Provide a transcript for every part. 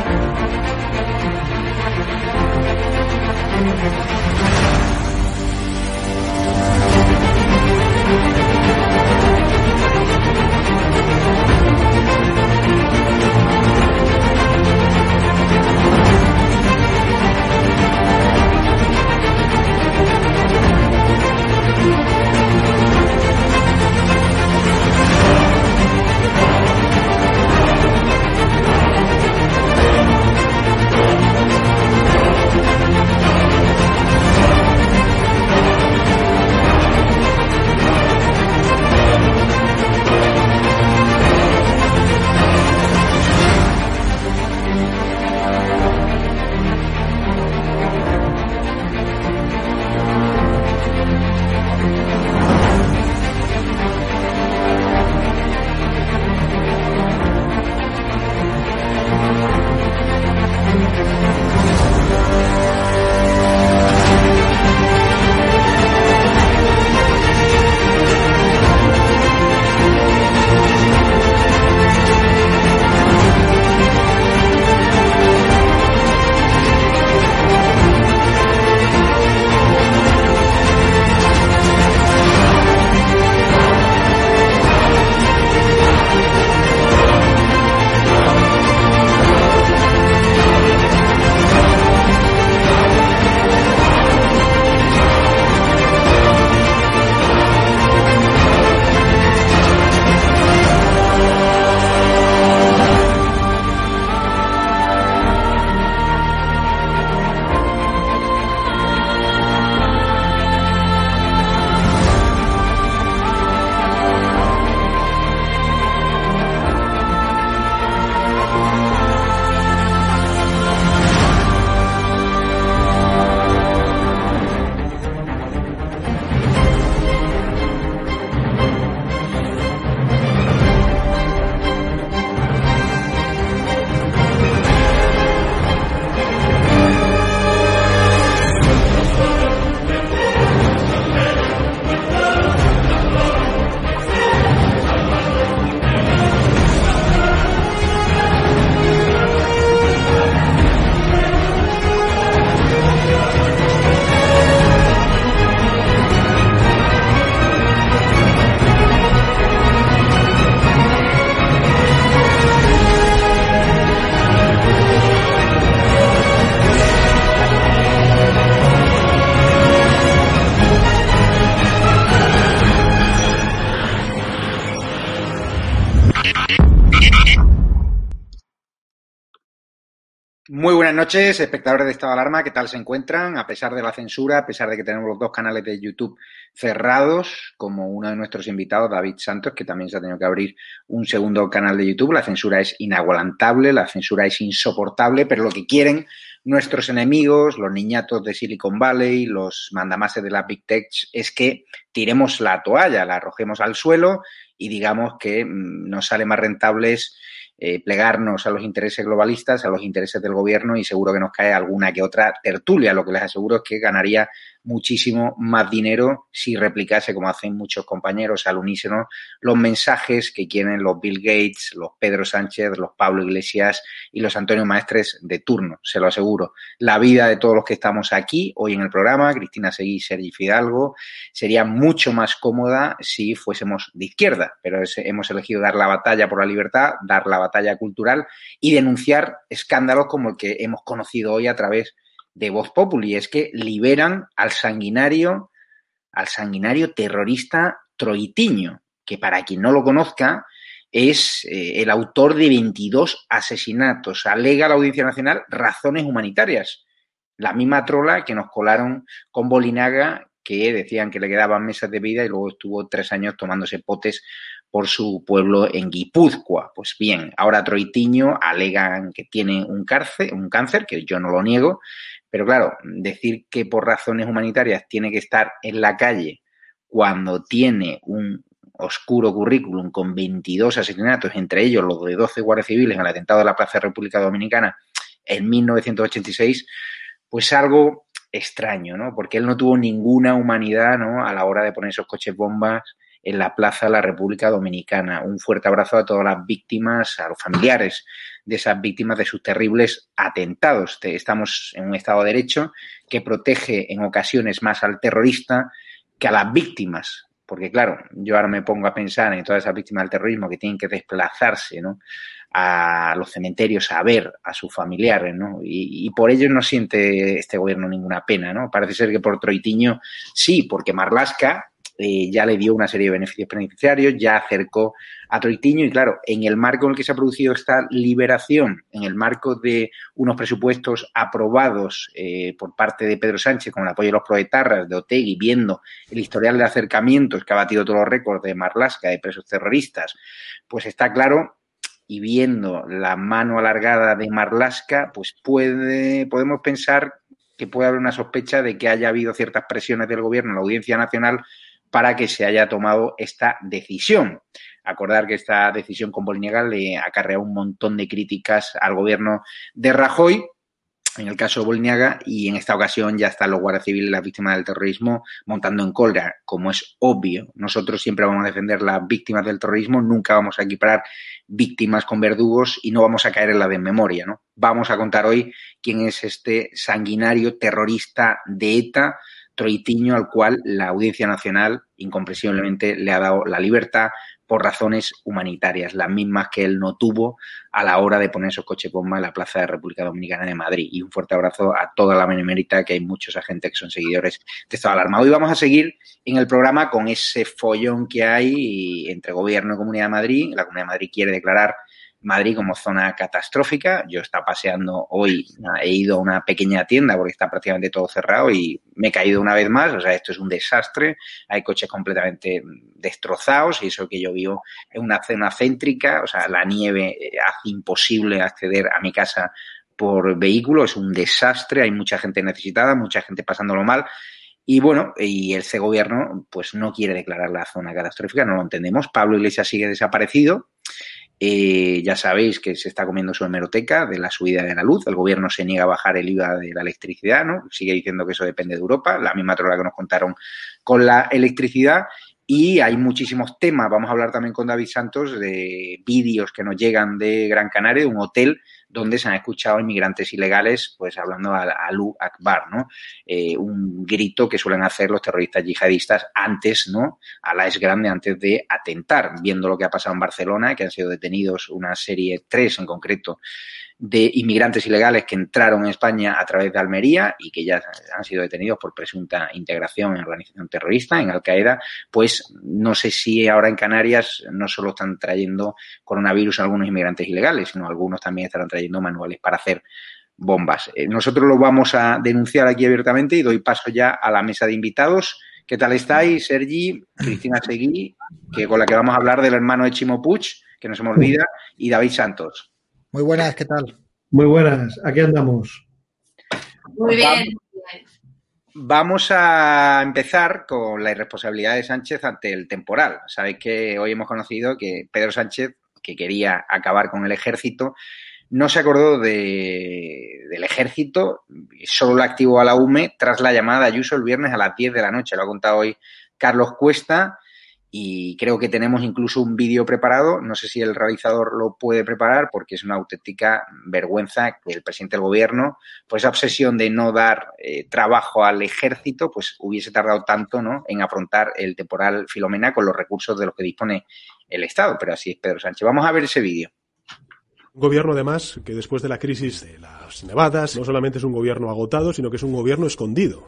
Thank you. Noches, espectadores de Estado de Alarma, ¿qué tal se encuentran? A pesar de la censura, a pesar de que tenemos los dos canales de YouTube cerrados, como uno de nuestros invitados, David Santos, que también se ha tenido que abrir un segundo canal de YouTube, la censura es inaguantable, la censura es insoportable, pero lo que quieren nuestros enemigos, los niñatos de Silicon Valley, los mandamases de la Big Tech, es que tiremos la toalla, la arrojemos al suelo y digamos que mm, nos sale más rentables eh, plegarnos a los intereses globalistas, a los intereses del gobierno y seguro que nos cae alguna que otra tertulia. Lo que les aseguro es que ganaría muchísimo más dinero si replicase, como hacen muchos compañeros al unísono, los mensajes que quieren los Bill Gates, los Pedro Sánchez, los Pablo Iglesias y los Antonio Maestres de turno, se lo aseguro. La vida de todos los que estamos aquí hoy en el programa, Cristina Seguí, Sergi Fidalgo, sería mucho más cómoda si fuésemos de izquierda, pero hemos elegido dar la batalla por la libertad, dar la batalla cultural y denunciar escándalos como el que hemos conocido hoy a través de de Voz Populi, es que liberan al sanguinario, al sanguinario terrorista Troitiño, que para quien no lo conozca, es eh, el autor de 22 asesinatos. Alega la Audiencia Nacional razones humanitarias. La misma trola que nos colaron con Bolinaga, que decían que le quedaban mesas de vida y luego estuvo tres años tomándose potes por su pueblo en Guipúzcoa. Pues bien, ahora Troitiño alegan que tiene un, cárcel, un cáncer, que yo no lo niego, pero claro, decir que por razones humanitarias tiene que estar en la calle cuando tiene un oscuro currículum con 22 asesinatos, entre ellos los de 12 guardias civiles en el atentado de la Plaza de República Dominicana en 1986, pues algo extraño, ¿no? Porque él no tuvo ninguna humanidad, ¿no? A la hora de poner esos coches bombas en la Plaza de la República Dominicana. Un fuerte abrazo a todas las víctimas, a los familiares de esas víctimas de sus terribles atentados. Estamos en un Estado de Derecho que protege en ocasiones más al terrorista que a las víctimas. Porque claro, yo ahora me pongo a pensar en todas esas víctimas del terrorismo que tienen que desplazarse ¿no? a los cementerios a ver a sus familiares, ¿no? Y, y, por ello no siente este gobierno ninguna pena, ¿no? Parece ser que por Troitiño sí, porque Marlasca eh, ya le dio una serie de beneficios beneficiarios, ya acercó a Troitiño y claro, en el marco en el que se ha producido esta liberación, en el marco de unos presupuestos aprobados eh, por parte de Pedro Sánchez con el apoyo de los proetarras, de Otegui, viendo el historial de acercamientos que ha batido todos los récords de Marlasca, de presos terroristas, pues está claro y viendo la mano alargada de Marlasca, pues puede, podemos pensar que puede haber una sospecha de que haya habido ciertas presiones del gobierno en la Audiencia Nacional para que se haya tomado esta decisión. Acordar que esta decisión con Boliniega le acarrea un montón de críticas al gobierno de Rajoy, en el caso de Boliniaga, y en esta ocasión ya están los guardias civiles, las víctimas del terrorismo, montando en cólera, como es obvio. Nosotros siempre vamos a defender las víctimas del terrorismo, nunca vamos a equiparar víctimas con verdugos y no vamos a caer en la desmemoria, ¿no? Vamos a contar hoy quién es este sanguinario terrorista de ETA, Troitiño al cual la Audiencia Nacional incomprensiblemente le ha dado la libertad por razones humanitarias, las mismas que él no tuvo a la hora de poner esos coches bomba en la Plaza de República Dominicana de Madrid. Y un fuerte abrazo a toda la benemérita, que hay muchos agentes que son seguidores de Estado de Alarma. Hoy vamos a seguir en el programa con ese follón que hay entre Gobierno y Comunidad de Madrid. La Comunidad de Madrid quiere declarar Madrid como zona catastrófica. Yo estaba paseando hoy, he ido a una pequeña tienda porque está prácticamente todo cerrado y me he caído una vez más. O sea, esto es un desastre. Hay coches completamente destrozados y eso que yo vivo en una zona céntrica. O sea, la nieve eh, hace imposible acceder a mi casa por vehículo. Es un desastre. Hay mucha gente necesitada, mucha gente pasándolo mal. Y bueno, y ese gobierno pues no quiere declarar la zona catastrófica, no lo entendemos. Pablo Iglesias sigue desaparecido. Eh, ya sabéis que se está comiendo su hemeroteca de la subida de la luz. El gobierno se niega a bajar el IVA de la electricidad, ¿no? Sigue diciendo que eso depende de Europa, la misma trola que nos contaron con la electricidad. Y hay muchísimos temas. Vamos a hablar también con David Santos de vídeos que nos llegan de Gran Canaria, de un hotel donde se han escuchado inmigrantes ilegales, pues hablando a Alu Akbar, ¿no? Eh, un grito que suelen hacer los terroristas yihadistas antes, ¿no? A la es grande, antes de atentar, viendo lo que ha pasado en Barcelona, que han sido detenidos una serie, tres en concreto, de inmigrantes ilegales que entraron en España a través de Almería y que ya han sido detenidos por presunta integración en organización terrorista, en Al Qaeda, pues no sé si ahora en Canarias no solo están trayendo coronavirus algunos inmigrantes ilegales, sino algunos también estarán trayendo manuales para hacer bombas. Eh, nosotros lo vamos a denunciar aquí abiertamente y doy paso ya a la mesa de invitados. ¿Qué tal estáis, Sergi, Cristina Seguí, que con la que vamos a hablar del hermano de Chimo que no se me olvida, y David Santos? Muy buenas, ¿qué tal? Muy buenas, aquí andamos. Muy bien. Vamos a empezar con la irresponsabilidad de Sánchez ante el temporal. Sabéis que hoy hemos conocido que Pedro Sánchez, que quería acabar con el ejército, no se acordó de, del ejército, solo lo activó a la UME tras la llamada de Ayuso el viernes a las 10 de la noche. Lo ha contado hoy Carlos Cuesta y creo que tenemos incluso un vídeo preparado. No sé si el realizador lo puede preparar porque es una auténtica vergüenza que el presidente del gobierno, pues esa obsesión de no dar eh, trabajo al ejército, pues hubiese tardado tanto ¿no? en afrontar el temporal Filomena con los recursos de los que dispone el Estado. Pero así es Pedro Sánchez. Vamos a ver ese vídeo. Un gobierno, además, que después de la crisis de las nevadas, no solamente es un gobierno agotado, sino que es un gobierno escondido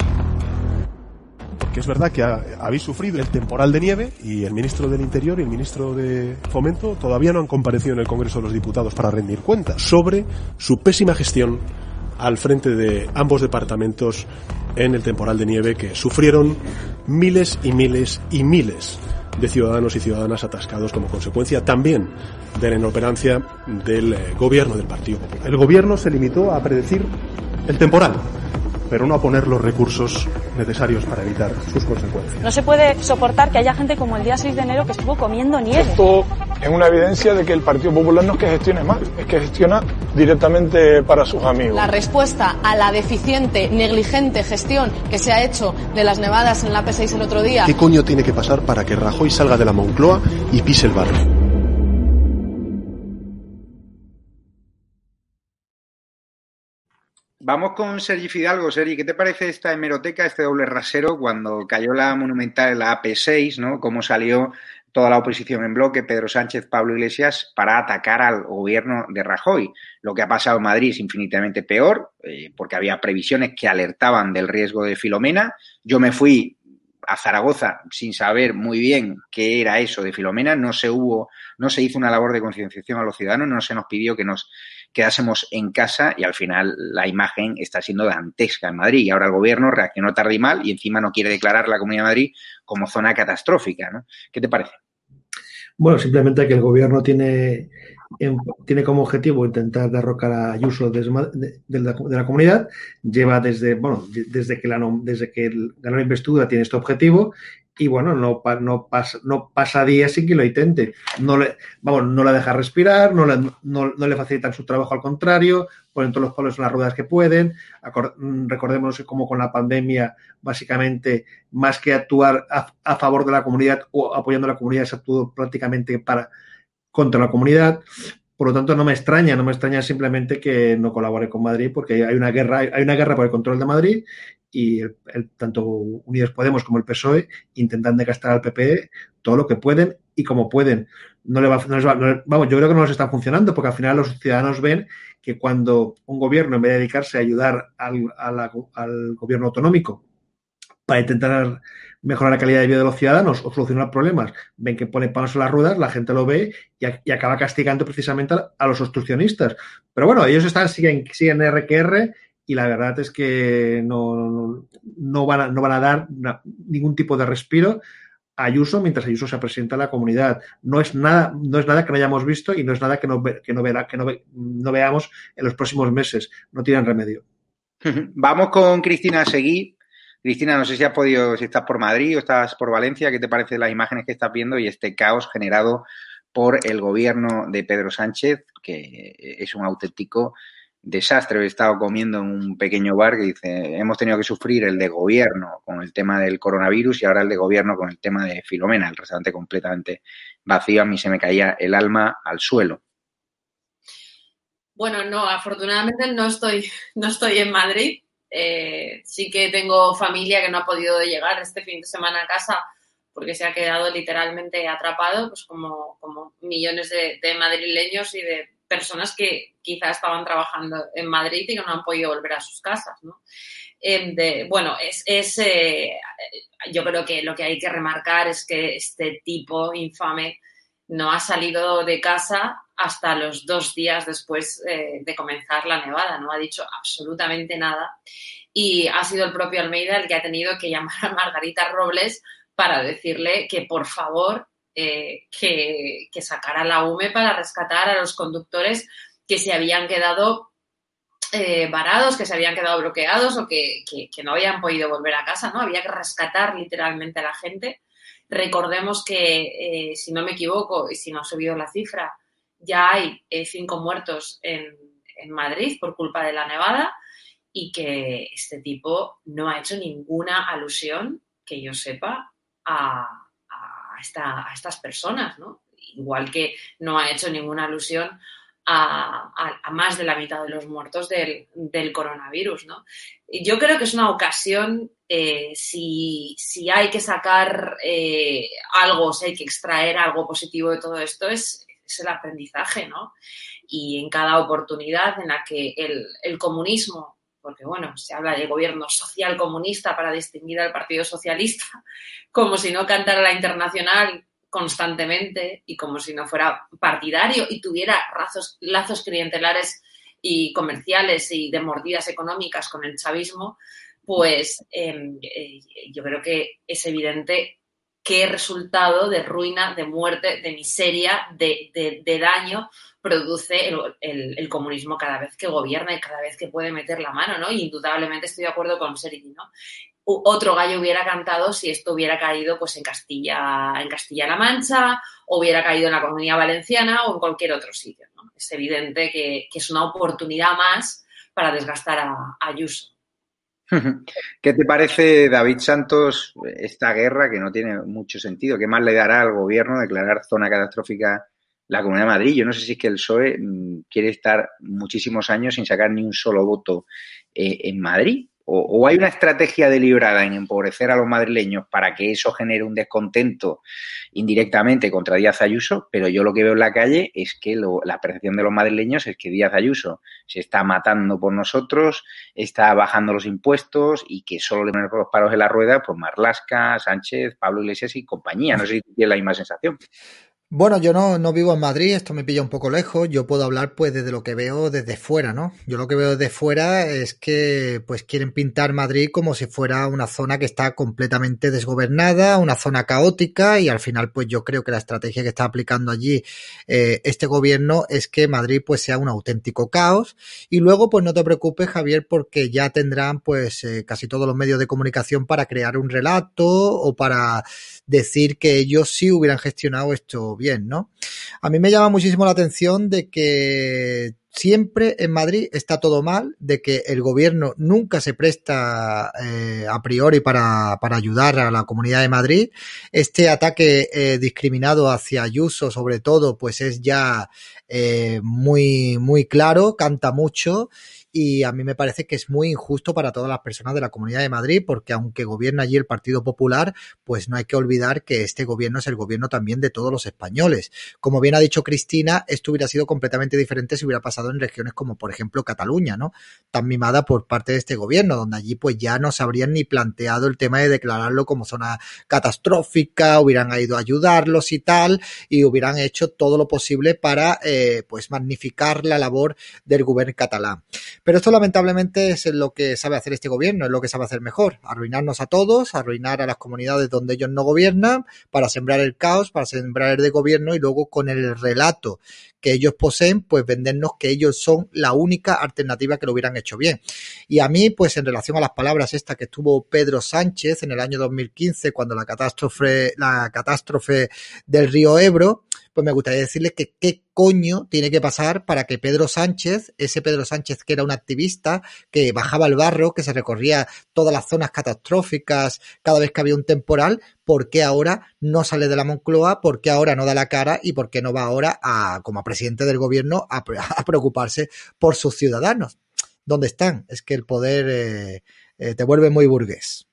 que es verdad que habéis sufrido el temporal de nieve y el ministro del Interior y el ministro de Fomento todavía no han comparecido en el Congreso de los Diputados para rendir cuentas sobre su pésima gestión al frente de ambos departamentos en el temporal de nieve que sufrieron miles y miles y miles de ciudadanos y ciudadanas atascados como consecuencia también de la inoperancia del eh, gobierno del Partido Popular. El gobierno se limitó a predecir el temporal, pero no a poner los recursos necesarios para evitar sus consecuencias. No se puede soportar que haya gente como el día 6 de enero que estuvo comiendo nieve. Esto es una evidencia de que el Partido Popular no es que gestione mal, es que gestiona directamente para sus amigos. La respuesta a la deficiente, negligente gestión que se ha hecho de las nevadas en la P6 el otro día. ¿Qué coño tiene que pasar para que Rajoy salga de la Moncloa y pise el barrio? Vamos con Sergi Fidalgo. Sergi, ¿qué te parece esta hemeroteca, este doble rasero, cuando cayó la monumental en la AP6, ¿no? Cómo salió toda la oposición en bloque, Pedro Sánchez, Pablo Iglesias, para atacar al gobierno de Rajoy. Lo que ha pasado en Madrid es infinitamente peor, eh, porque había previsiones que alertaban del riesgo de Filomena. Yo me fui a Zaragoza sin saber muy bien qué era eso de Filomena, no se hubo, no se hizo una labor de concienciación a los ciudadanos, no se nos pidió que nos quedásemos en casa y al final la imagen está siendo dantesca en Madrid y ahora el gobierno reaccionó tarde y mal y encima no quiere declarar la Comunidad de Madrid como zona catastrófica, ¿no? ¿Qué te parece? Bueno, simplemente que el gobierno tiene, tiene como objetivo intentar derrocar a Ayuso de, la, comunidad. Lleva desde, bueno, desde que, la, desde que investidura tiene este objetivo y bueno, no, no, pasa, no pasa días sin que lo intente. No le, vamos, no la deja respirar, no le, no, le facilitan su trabajo, al contrario, ponen todos los palos en las ruedas que pueden. Mm, recordemos que como con la pandemia, básicamente, más que actuar a, favor de la comunidad o apoyando a la comunidad, se actuó prácticamente para contra la comunidad. Por lo tanto, no me extraña, no me extraña simplemente que no colabore con Madrid, porque hay una guerra, hay una guerra por el control de Madrid y el, tanto Unidos Podemos como el PSOE intentan gastar al PP todo lo que pueden y como pueden. No le va, vamos, yo creo que no les está funcionando porque al final los ciudadanos ven que cuando un gobierno, en vez de dedicarse a ayudar al, al gobierno autonómico para intentar mejorar la calidad de vida de los ciudadanos o solucionar problemas, ven que pone palos en las ruedas, la gente lo ve y, acaba castigando precisamente a, los obstruccionistas. Pero bueno, ellos están, siguen, siguen RQR y la verdad es que no, no, van, a, no van a dar ningún tipo de respiro a Ayuso mientras Ayuso se presenta a la comunidad. No es nada, no es nada que no hayamos visto y no es nada que no, que no, que no, no veamos en los próximos meses. No tienen remedio. Vamos con Cristina Seguí. Cristina, no sé si has podido, si estás por Madrid o estás por Valencia, ¿qué te parecen las imágenes que estás viendo y este caos generado por el gobierno de Pedro Sánchez, que es un auténtico desastre. He estado comiendo en un pequeño bar que dice, hemos tenido que sufrir el de gobierno con el tema del coronavirus y ahora el de gobierno con el tema de Filomena, el restaurante completamente vacío. A mí se me caía el alma al suelo. Bueno, no, afortunadamente no estoy, no estoy en Madrid. Eh, sí que tengo familia que no ha podido llegar este fin de semana a casa porque se ha quedado literalmente atrapado, pues como, como millones de madrileños y de personas que quizás estaban trabajando en Madrid y que no han podido volver a sus casas, ¿no? Em, bueno, es, eh, yo creo que lo que hay que remarcar es que este tipo infame no ha salido de casa hasta los dos días después eh, de comenzar la nevada. No ha dicho absolutamente nada. Y ha sido el propio Almeida el que ha tenido que llamar a Margarita Robles para decirle que por favor eh, que, sacara la UME para rescatar a los conductores que se habían quedado eh, varados, que se habían quedado bloqueados o que, que, no habían podido volver a casa, ¿no? Había que rescatar literalmente a la gente. Recordemos que, eh, si no me equivoco y si no ha subido la cifra, ya hay cinco muertos en, en Madrid por culpa de la nevada y que este tipo no ha hecho ninguna alusión, que yo sepa, a, a, esta, a estas personas, ¿no? Igual que no ha hecho ninguna alusión a, más de la mitad de los muertos del, coronavirus. ¿no? Yo creo que es una ocasión, eh, si, hay que sacar eh, algo, si hay que extraer algo positivo de todo esto, es, el aprendizaje, ¿no? Y en cada oportunidad en la que el comunismo porque bueno, se habla de gobierno social comunista para distinguir al Partido Socialista, como si no cantara la internacional constantemente y como si no fuera partidario y tuviera lazos, clientelares y comerciales y de mordidas económicas con el chavismo, pues em, eh, yo creo que es evidente qué resultado de ruina, de muerte, de miseria, de, daño produce el, comunismo cada vez que gobierna y cada vez que puede meter la mano, ¿no? Y indudablemente estoy de acuerdo con Sergi, ¿no? otro gallo hubiera cantado si esto hubiera caído pues en Castilla, en Castilla-La Mancha, o hubiera caído en la Comunidad Valenciana o en cualquier otro sitio. Es evidente que, es una oportunidad más para desgastar a, Ayuso. ¿Qué te parece, David Santos, esta guerra que no tiene mucho sentido? ¿Qué más le dará al gobierno declarar zona catastrófica la Comunidad de Madrid? Yo no sé si es que el PSOE mm, quiere estar muchísimos años sin sacar ni un solo voto eh, en Madrid o, hay una estrategia deliberada en empobrecer a los madrileños para que eso genere un descontento indirectamente contra Díaz Ayuso, pero yo lo que veo en la calle es que la percepción de los madrileños es que Díaz Ayuso se está matando por nosotros, está bajando los impuestos y que solo le ponen los paros en la rueda, pues Marlasca, Sánchez, Pablo Iglesias y compañía. No sé si tienes la misma sensación. Bueno, yo no, no vivo en Madrid, esto me pilla un poco lejos, yo puedo hablar pues desde lo que veo desde fuera, ¿no? Yo lo que veo desde fuera es que pues quieren pintar Madrid como si fuera una zona que está completamente desgobernada, una zona caótica y al final pues yo creo que la estrategia que está aplicando allí eh, este gobierno es que Madrid pues sea un auténtico caos y luego pues no te preocupes Javier porque ya tendrán pues eh, casi todos los medios de comunicación para crear un relato o para decir que ellos sí hubieran gestionado esto bien, ¿no? A mí me llama muchísimo la atención de que siempre en Madrid está todo mal, de que el gobierno nunca se presta eh, a priori para, para, ayudar a la comunidad de Madrid. Este ataque eh, discriminado hacia Ayuso, sobre todo, pues es ya eh, muy, muy claro, canta mucho y a mí me parece que es muy injusto para todas las personas de la Comunidad de Madrid porque aunque gobierna allí el Partido Popular, pues no hay que olvidar que este gobierno es el gobierno también de todos los españoles. Como bien ha dicho Cristina, esto hubiera sido completamente diferente si hubiera pasado en regiones como por ejemplo Cataluña, ¿no? Tan mimada por parte de este gobierno, donde allí pues ya no se habrían ni planteado el tema de declararlo como zona catastrófica, hubieran ido a ayudarlos y tal, y hubieran hecho todo lo posible para eh, pues magnificar la labor del gobierno catalán. Pero esto lamentablemente es lo que sabe hacer este gobierno, es lo que sabe hacer mejor, arruinarnos a todos, arruinar a las comunidades donde ellos no gobiernan, para sembrar el caos, para sembrar el de gobierno y luego con el relato que ellos poseen, pues vendernos que ellos son la única alternativa que lo hubieran hecho bien. Y a mí, pues en relación a las palabras estas que tuvo Pedro Sánchez en el año 2015, cuando la catástrofe, la catástrofe del río Ebro, pues me gustaría decirles que qué coño tiene que pasar para que Pedro Sánchez, ese Pedro Sánchez que era un activista, que bajaba el barro, que se recorría todas las zonas catastróficas cada vez que había un temporal, ¿por qué ahora no sale de la Moncloa? ¿Por qué ahora no da la cara? ¿Y por qué no va ahora a, como presidente del gobierno a, preocuparse por sus ciudadanos? ¿Dónde están? Es que el poder eh, eh, te vuelve muy burgués.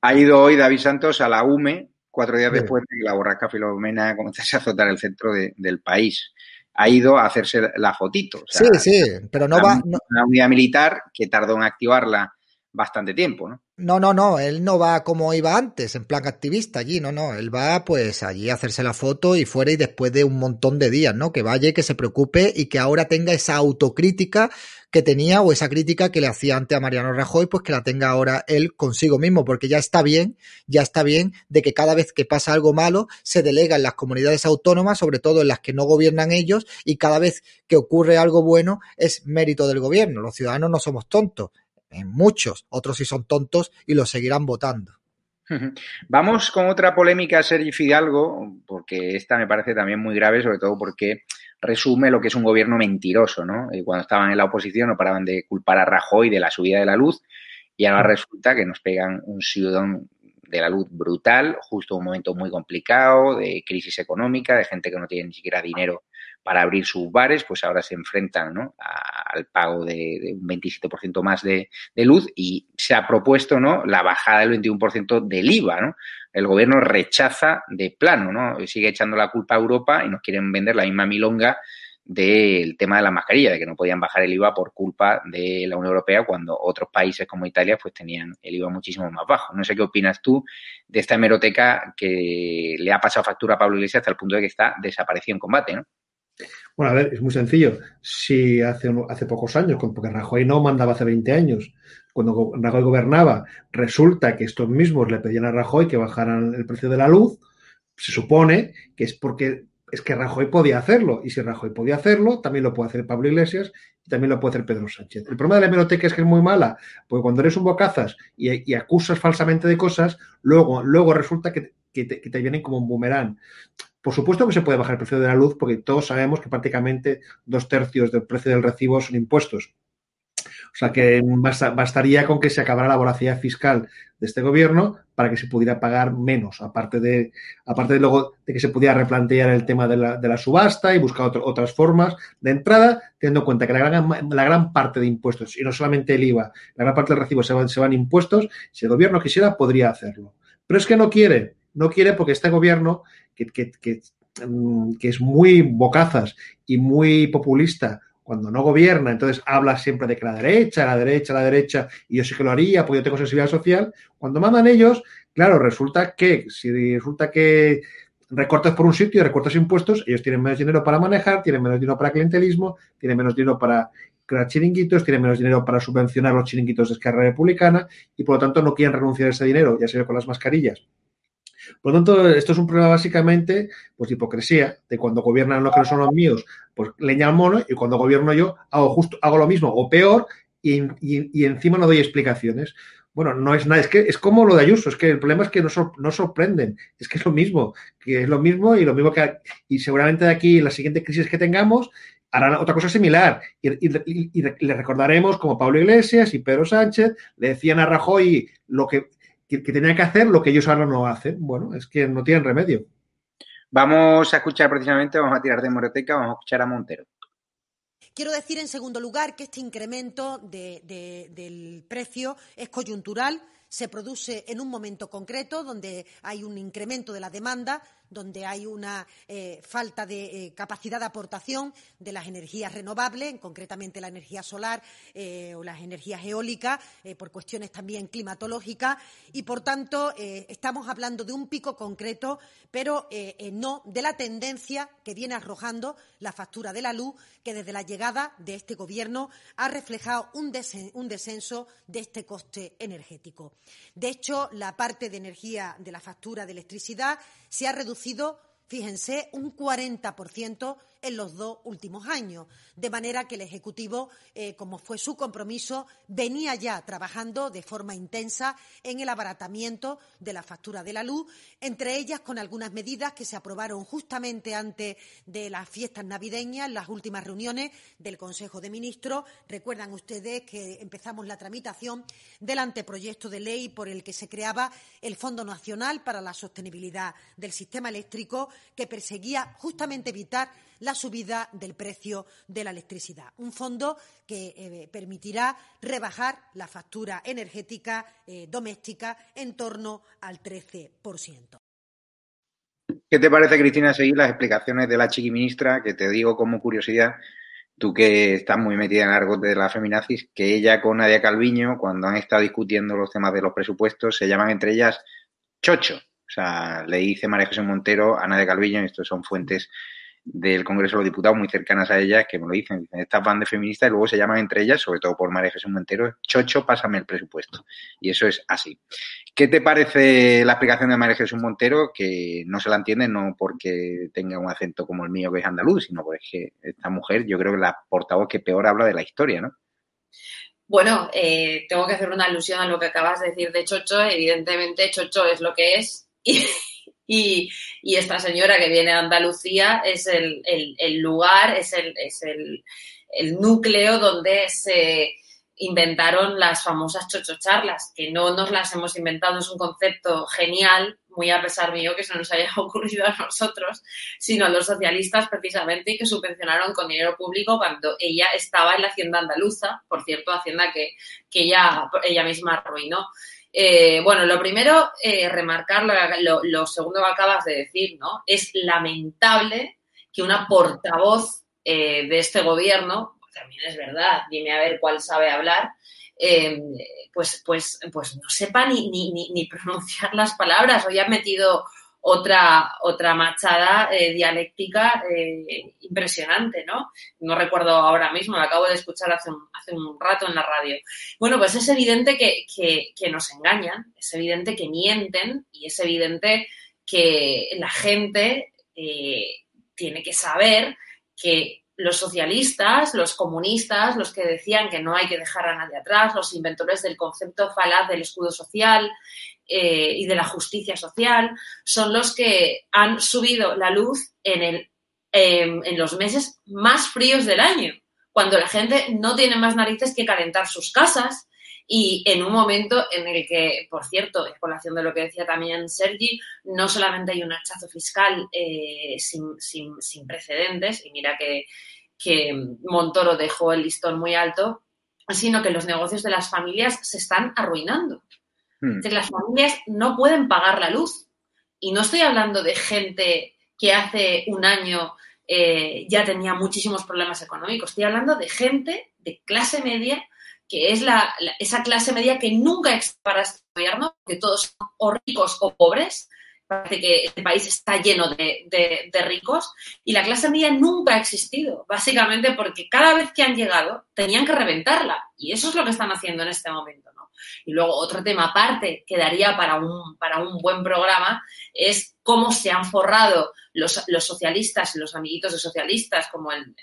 Ha ido hoy David Santos a la UME cuatro días después de que la borrasca Filomena comenzase a azotar el centro del país. Ha ido a hacerse la fotito. sí, sí, pero no va. Una unidad militar que tardó en activarla bastante tiempo, ¿no? No, no, no, él no va como iba antes, en plan activista allí, no, no, él va pues allí a hacerse la foto y fuera y después de un montón de días, ¿no? Que vaya, que se preocupe y que ahora tenga esa autocrítica que tenía o esa crítica que le hacía antes a Mariano Rajoy, pues que la tenga ahora él consigo mismo, porque ya está bien, ya está bien de que cada vez que pasa algo malo se delega en las comunidades autónomas, sobre todo en las que no gobiernan ellos, y cada vez que ocurre algo bueno es mérito del gobierno. Los ciudadanos no somos tontos, muchos, otros sí son tontos y los seguirán votando. Vamos con otra polémica, Sergi Fidalgo, porque esta me parece también muy grave, sobre todo porque resume lo que es un gobierno mentiroso, ¿no? Y cuando estaban en la oposición no paraban de culpar a Rajoy de la subida de la luz y ahora resulta que nos pegan un ciudadano de la luz brutal, justo en un momento muy complicado, de crisis económica, de gente que no tiene ni siquiera dinero para abrir sus bares, pues ahora se enfrentan ¿no? al pago de, un 27% más de, luz y se ha propuesto ¿no? la bajada del 21% del IVA. ¿no? El gobierno rechaza de plano, ¿no? sigue echando la culpa a Europa y nos quieren vender la misma milonga del tema de la mascarilla, de que no podían bajar el IVA por culpa de la Unión Europea cuando otros países como Italia pues tenían el IVA muchísimo más bajo. No sé qué opinas tú de esta hemeroteca que le ha pasado factura a Pablo Iglesias hasta el punto de que está desaparecido en combate, ¿no? Bueno, a ver, es muy sencillo. Si hace, hace pocos años, porque Rajoy no mandaba hace 20 años, cuando Rajoy gobernaba, resulta que estos mismos le pedían a Rajoy que bajaran el precio de la luz, se supone que es porque es que Rajoy podía hacerlo. Y si Rajoy podía hacerlo, también lo puede hacer Pablo Iglesias y también lo puede hacer Pedro Sánchez. El problema de la hemeroteca es que es muy mala, porque cuando eres un bocazas y, acusas falsamente de cosas, luego, luego resulta que, te, que, te, vienen como un boomerang. Por supuesto que se puede bajar el precio de la luz, porque todos sabemos que prácticamente dos tercios del precio del recibo son impuestos. O sea que bastaría con que se acabara la voracidad fiscal de este gobierno para que se pudiera pagar menos, aparte de, aparte de luego de que se pudiera replantear el tema de la, subasta y buscar otras formas de entrada, teniendo en cuenta que la gran, la gran parte de impuestos, y no solamente el IVA, la gran parte del recibo se van, se van impuestos, si el gobierno quisiera, podría hacerlo. Pero es que no quiere, no quiere porque este gobierno, mm, que es muy bocazas y muy populista, cuando no gobierna, entonces habla siempre de que la derecha, la derecha, la derecha, y yo sí que lo haría porque yo tengo sensibilidad social. Cuando mandan ellos, claro, resulta que, si resulta que recortas por un sitio y recortas impuestos, ellos tienen menos dinero para manejar, tienen menos dinero para clientelismo, tienen menos dinero para crear chiringuitos, tienen menos dinero para subvencionar los chiringuitos de Esquerra Republicana y por lo tanto no quieren renunciar a ese dinero, ya sea con las mascarillas por lo tanto, esto es un problema básicamente pues, de hipocresía, de cuando gobiernan los que no son los míos, pues leña al mono, y cuando gobierno yo hago justo, hago lo mismo o peor, y, encima no doy explicaciones. Bueno, no es nada, es que es como lo de Ayuso, es que el problema es que no, no sorprenden, es que es lo mismo, que es lo mismo y lo mismo que, y seguramente de aquí, la siguiente crisis que tengamos, harán otra cosa similar. Y, le recordaremos como Pablo Iglesias y Pedro Sánchez le decían a Rajoy lo que que, tenían que hacer lo que ellos ahora no hacen. Bueno, es que no tienen remedio. Vamos a escuchar precisamente, vamos a tirar de Moreteca, vamos a escuchar a Montero. Quiero decir, en segundo lugar, que este incremento del precio es coyuntural, se produce en un momento concreto donde hay un incremento de la demanda, donde hay una eh, falta de eh, capacidad de aportación de las energías renovables, concretamente la energía solar eh, o las energías eólicas, por cuestiones también climatológicas, y por tanto estamos hablando de un pico concreto, pero no de la tendencia que viene arrojando la factura de la luz, que desde la llegada de este Gobierno ha reflejado un, un descenso de este coste energético. De hecho, la parte de energía de la factura de electricidad se ha reducido, producido fíjense, un 40% en los dos últimos años. De manera que el Ejecutivo, eh, como fue su compromiso, venía ya trabajando de forma intensa en el abaratamiento de la factura de la luz, entre ellas con algunas medidas que se aprobaron justamente antes de las fiestas navideñas, las últimas reuniones del Consejo de Ministros. Recuerdan ustedes que empezamos la tramitación del anteproyecto de ley por el que se creaba el Fondo Nacional para la Sostenibilidad del Sistema Eléctrico, que perseguía justamente evitar la subida del precio de la electricidad. Un fondo que eh, permitirá rebajar la factura energética eh, doméstica en torno al 13%. ¿Qué te parece, Cristina, seguir las explicaciones de la chiqui ministra? Que te digo como curiosidad tú que estás muy metida en el argote de la feminazis, que ella con Nadia Calviño, cuando han estado discutiendo los temas de los presupuestos, se llaman entre ellas chocho. O sea, le dice María José Montero a Nadia Calviño, y estos son fuentes del Congreso de los Diputados muy cercanas a ellas que me lo dicen. dicen estas van de feministas y luego se llaman entre ellas, sobre todo por María Jesús Montero, Chocho, pásame el presupuesto. Y eso es así. ¿Qué te parece la explicación de María Jesús Montero? Que no se la entiende no porque tenga un acento como el mío que es andaluz, sino porque esta mujer yo creo que la portavoz que peor habla de la historia, ¿no? Bueno, eh, tengo que hacer una alusión a lo que acabas de decir de Chocho. Evidentemente, Chocho es lo que es. Y, esta señora que viene de Andalucía es el, lugar, es, el, núcleo donde se inventaron las famosas chochocharlas, que no nos las hemos inventado, es un concepto genial, muy a pesar mío que se nos haya ocurrido a nosotros, sino a los socialistas precisamente que subvencionaron con dinero público cuando ella estaba en la hacienda andaluza, por cierto, hacienda que, que ella, ella misma arruinó. Eh, bueno, lo primero, eh, remarcar lo, segundo que acabas de decir, ¿no? Es lamentable que una portavoz eh, de este gobierno, también es verdad, dime a ver cuál sabe hablar, pues, pues, pues no sepa ni, ni, ni, pronunciar las palabras. Hoy ha metido otra, otra machada eh, dialéctica eh, impresionante, ¿no? No recuerdo ahora mismo, la acabo de escuchar hace un, hace un rato en la radio. Bueno, pues es evidente que, que, nos engañan, es evidente que mienten y es evidente que la gente eh, tiene que saber que los socialistas, los comunistas, los que decían que no hay que dejar a nadie atrás, los inventores del concepto falaz del escudo social, eh, y de la justicia social son los que han subido la luz en, el, em, en los meses más fríos del año, cuando la gente no tiene más narices que calentar sus casas y en un momento en el que, por cierto, en colación de lo que decía también Sergi, no solamente hay un hachazo fiscal eh, sin, sin, precedentes, y mira que, que Montoro dejó el listón muy alto, sino que los negocios de las familias se están arruinando. Hmm. las familias no pueden pagar la luz. Y no estoy hablando de gente que hace un año eh, ya tenía muchísimos problemas económicos. Estoy hablando de gente de clase media, que es la, esa clase media que nunca para este gobierno, que todos son o ricos o pobres. Parece que este país está lleno de, de ricos y la clase media nunca ha existido, básicamente porque cada vez que han llegado tenían que reventarla y eso es lo que están haciendo en este momento. Y luego otro tema aparte que daría para un, para un buen programa es cómo se han forrado los, los socialistas los amiguitos de socialistas, como el,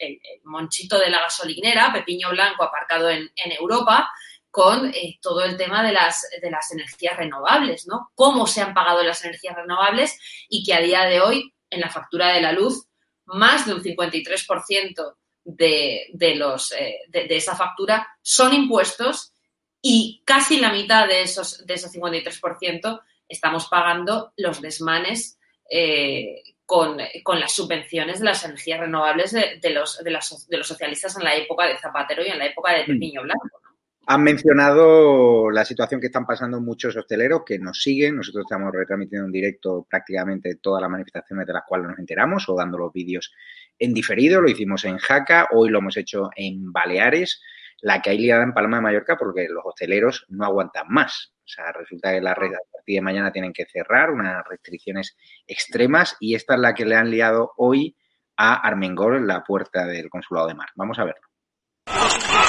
monchito de la gasolinera, Pepiño Blanco aparcado en, Europa, con eh, todo el tema de las, de las energías renovables, ¿no? Cómo se han pagado las energías renovables y que a día de hoy, en la factura de la luz, más de un 53% de, de, los, eh, de, de, esa factura son impuestos y casi la mitad de esos, de esos 53% estamos pagando los desmanes eh, con, las subvenciones de las energías renovables de, los, de, los socialistas en la época de Zapatero y en la época de Pepiño Blanco. Han mencionado la situación que están pasando muchos hosteleros que nos siguen. Nosotros estamos retransmitiendo en directo prácticamente todas las manifestaciones de las cuales nos enteramos o dando los vídeos en diferido. Lo hicimos en Jaca, hoy lo hemos hecho en Baleares la que hay liada en Palma de Mallorca porque los hosteleros no aguantan más. O sea, resulta que las redes a partir de mañana tienen que cerrar, unas restricciones extremas, y esta es la que le han liado hoy a Armengol en la puerta del Consulado de Mar. Vamos a verlo.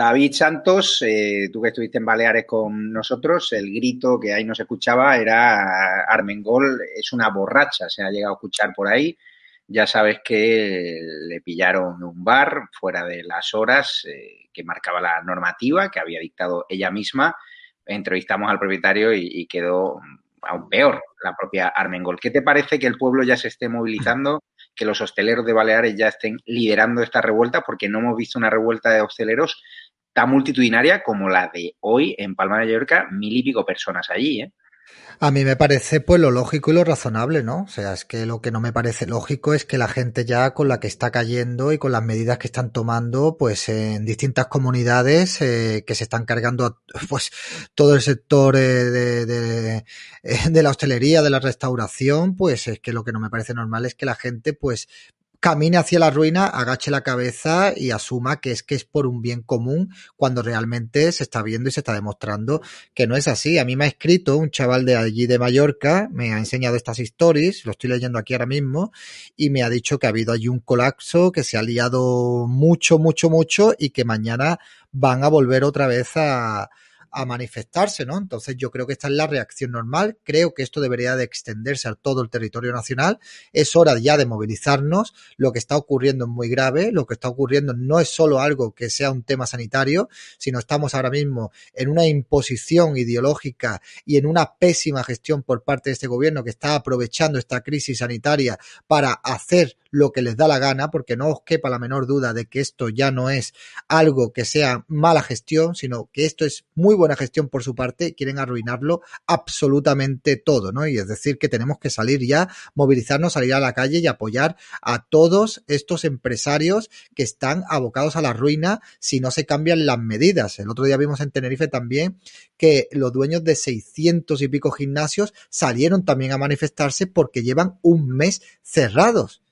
David Santos, eh, tú que estuviste en Baleares con nosotros, el grito que ahí nos escuchaba era Armengol es una borracha, se ha llegado a escuchar por ahí. Ya sabes que le pillaron un bar fuera de las horas eh, que marcaba la normativa que había dictado ella misma. Entrevistamos al propietario y, quedó aún peor la propia Armengol. ¿Qué te parece que el pueblo ya se esté movilizando, que los hosteleros de Baleares ya estén liderando esta revuelta, porque no hemos visto una revuelta de hosteleros tan multitudinaria como la de hoy en Palma de Mallorca, mil y pico personas allí, ¿eh? A mí me parece pues lo lógico y lo razonable, ¿no? O sea, es que lo que no me parece lógico es que la gente ya con la que está cayendo y con las medidas que están tomando, pues en distintas comunidades eh, que se están cargando, pues todo el sector eh, de, de, eh, de la hostelería, de la restauración, pues es que lo que no me parece normal es que la gente pues camine hacia la ruina, agache la cabeza y asuma que es que es por un bien común cuando realmente se está viendo y se está demostrando que no es así. A mí me ha escrito un chaval de allí de Mallorca, me ha enseñado estas stories, lo estoy leyendo aquí ahora mismo, y me ha dicho que ha habido allí un colapso, que se ha liado mucho, mucho, mucho y que mañana van a volver otra vez a, a manifestarse, ¿no? Entonces yo creo que esta es la reacción normal, creo que esto debería de extenderse a todo el territorio nacional, es hora ya de movilizarnos, lo que está ocurriendo es muy grave, lo que está ocurriendo no es solo algo que sea un tema sanitario, sino estamos ahora mismo en una imposición ideológica y en una pésima gestión por parte de este gobierno que está aprovechando esta crisis sanitaria para hacer lo que les da la gana, porque no os quepa la menor duda de que esto ya no es algo que sea mala gestión, sino que esto es muy buena gestión por su parte, quieren arruinarlo absolutamente todo, ¿no? Y es decir, que tenemos que salir ya, movilizarnos, salir a la calle y apoyar a todos estos empresarios que están abocados a la ruina si no se cambian las medidas. El otro día vimos en Tenerife también que los dueños de 600 y pico gimnasios salieron también a manifestarse porque llevan un mes cerrados.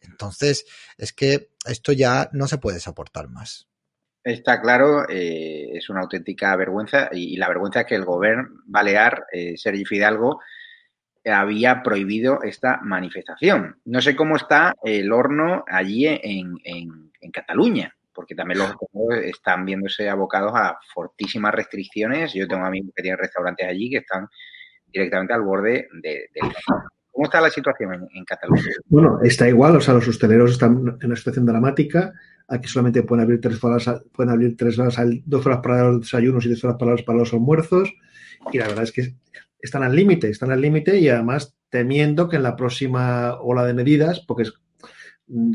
Entonces, es que esto ya no se puede soportar más. Está claro, eh, es una auténtica vergüenza y, la vergüenza es que el gobierno balear, eh, Sergi Fidalgo, había prohibido esta manifestación. No sé cómo está el horno allí en, en, Cataluña, porque también los están viéndose abocados a fortísimas restricciones. Yo tengo amigos que tienen restaurantes allí que están directamente al borde de, del ¿Cómo está la situación en, en, Cataluña? Bueno, está igual, o sea, los hosteleros están en una situación dramática. Aquí solamente pueden abrir tres horas, pueden abrir tres horas, dos horas para los desayunos y dos horas para los, almuerzos. Y la verdad es que están al límite, están al límite y además temiendo que en la próxima ola de medidas, porque es,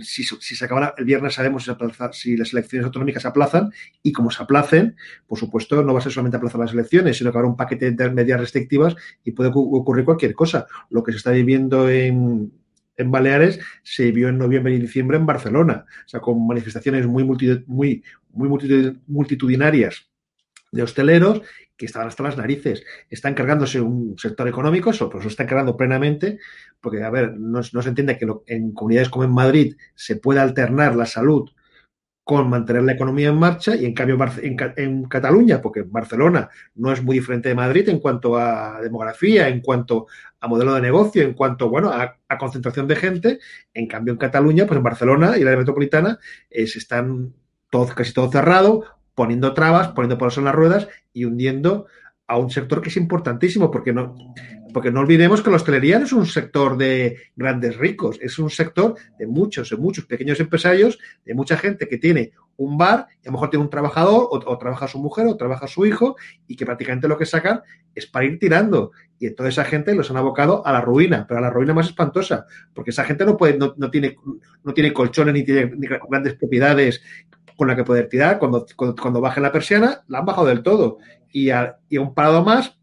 si, se acaba el viernes sabemos si, aplaza, si, las elecciones autonómicas se aplazan y como se aplacen, por supuesto, no va a ser solamente aplazar las elecciones, sino que habrá un paquete de medidas restrictivas y puede ocurrir cualquier cosa. Lo que se está viviendo en, en Baleares se vio en noviembre y diciembre en Barcelona, o sea, con manifestaciones muy, multitud, muy, muy multitudinarias de hosteleros que estaban hasta las narices. Están cargándose un sector económico, eso, pues lo están cargando plenamente, porque, a ver, no, no se entiende que lo, en comunidades como en Madrid se pueda alternar la salud con mantener la economía en marcha y en cambio en, Cataluña, porque Barcelona no es muy diferente de Madrid en cuanto a demografía, en cuanto a modelo de negocio, en cuanto bueno a, concentración de gente, en cambio en Cataluña, pues en Barcelona y la metropolitana eh, se están todo, casi todo cerrado, poniendo trabas, poniendo palos en las ruedas y hundiendo a un sector que es importantísimo, porque no, porque no olvidemos que la hostelería no es un sector de grandes ricos, es un sector de muchos, de muchos pequeños empresarios, de mucha gente que tiene un bar y a lo mejor tiene un trabajador o, trabaja su mujer o trabaja su hijo y que prácticamente lo que sacan es para ir tirando. Y toda esa gente los han abocado a la ruina, pero a la ruina más espantosa, porque esa gente no puede, no, no tiene, no tiene colchones ni tiene ni grandes propiedades con la que poder tirar. Cuando, cuando, la persiana, la han bajado del todo. Y y a un parado más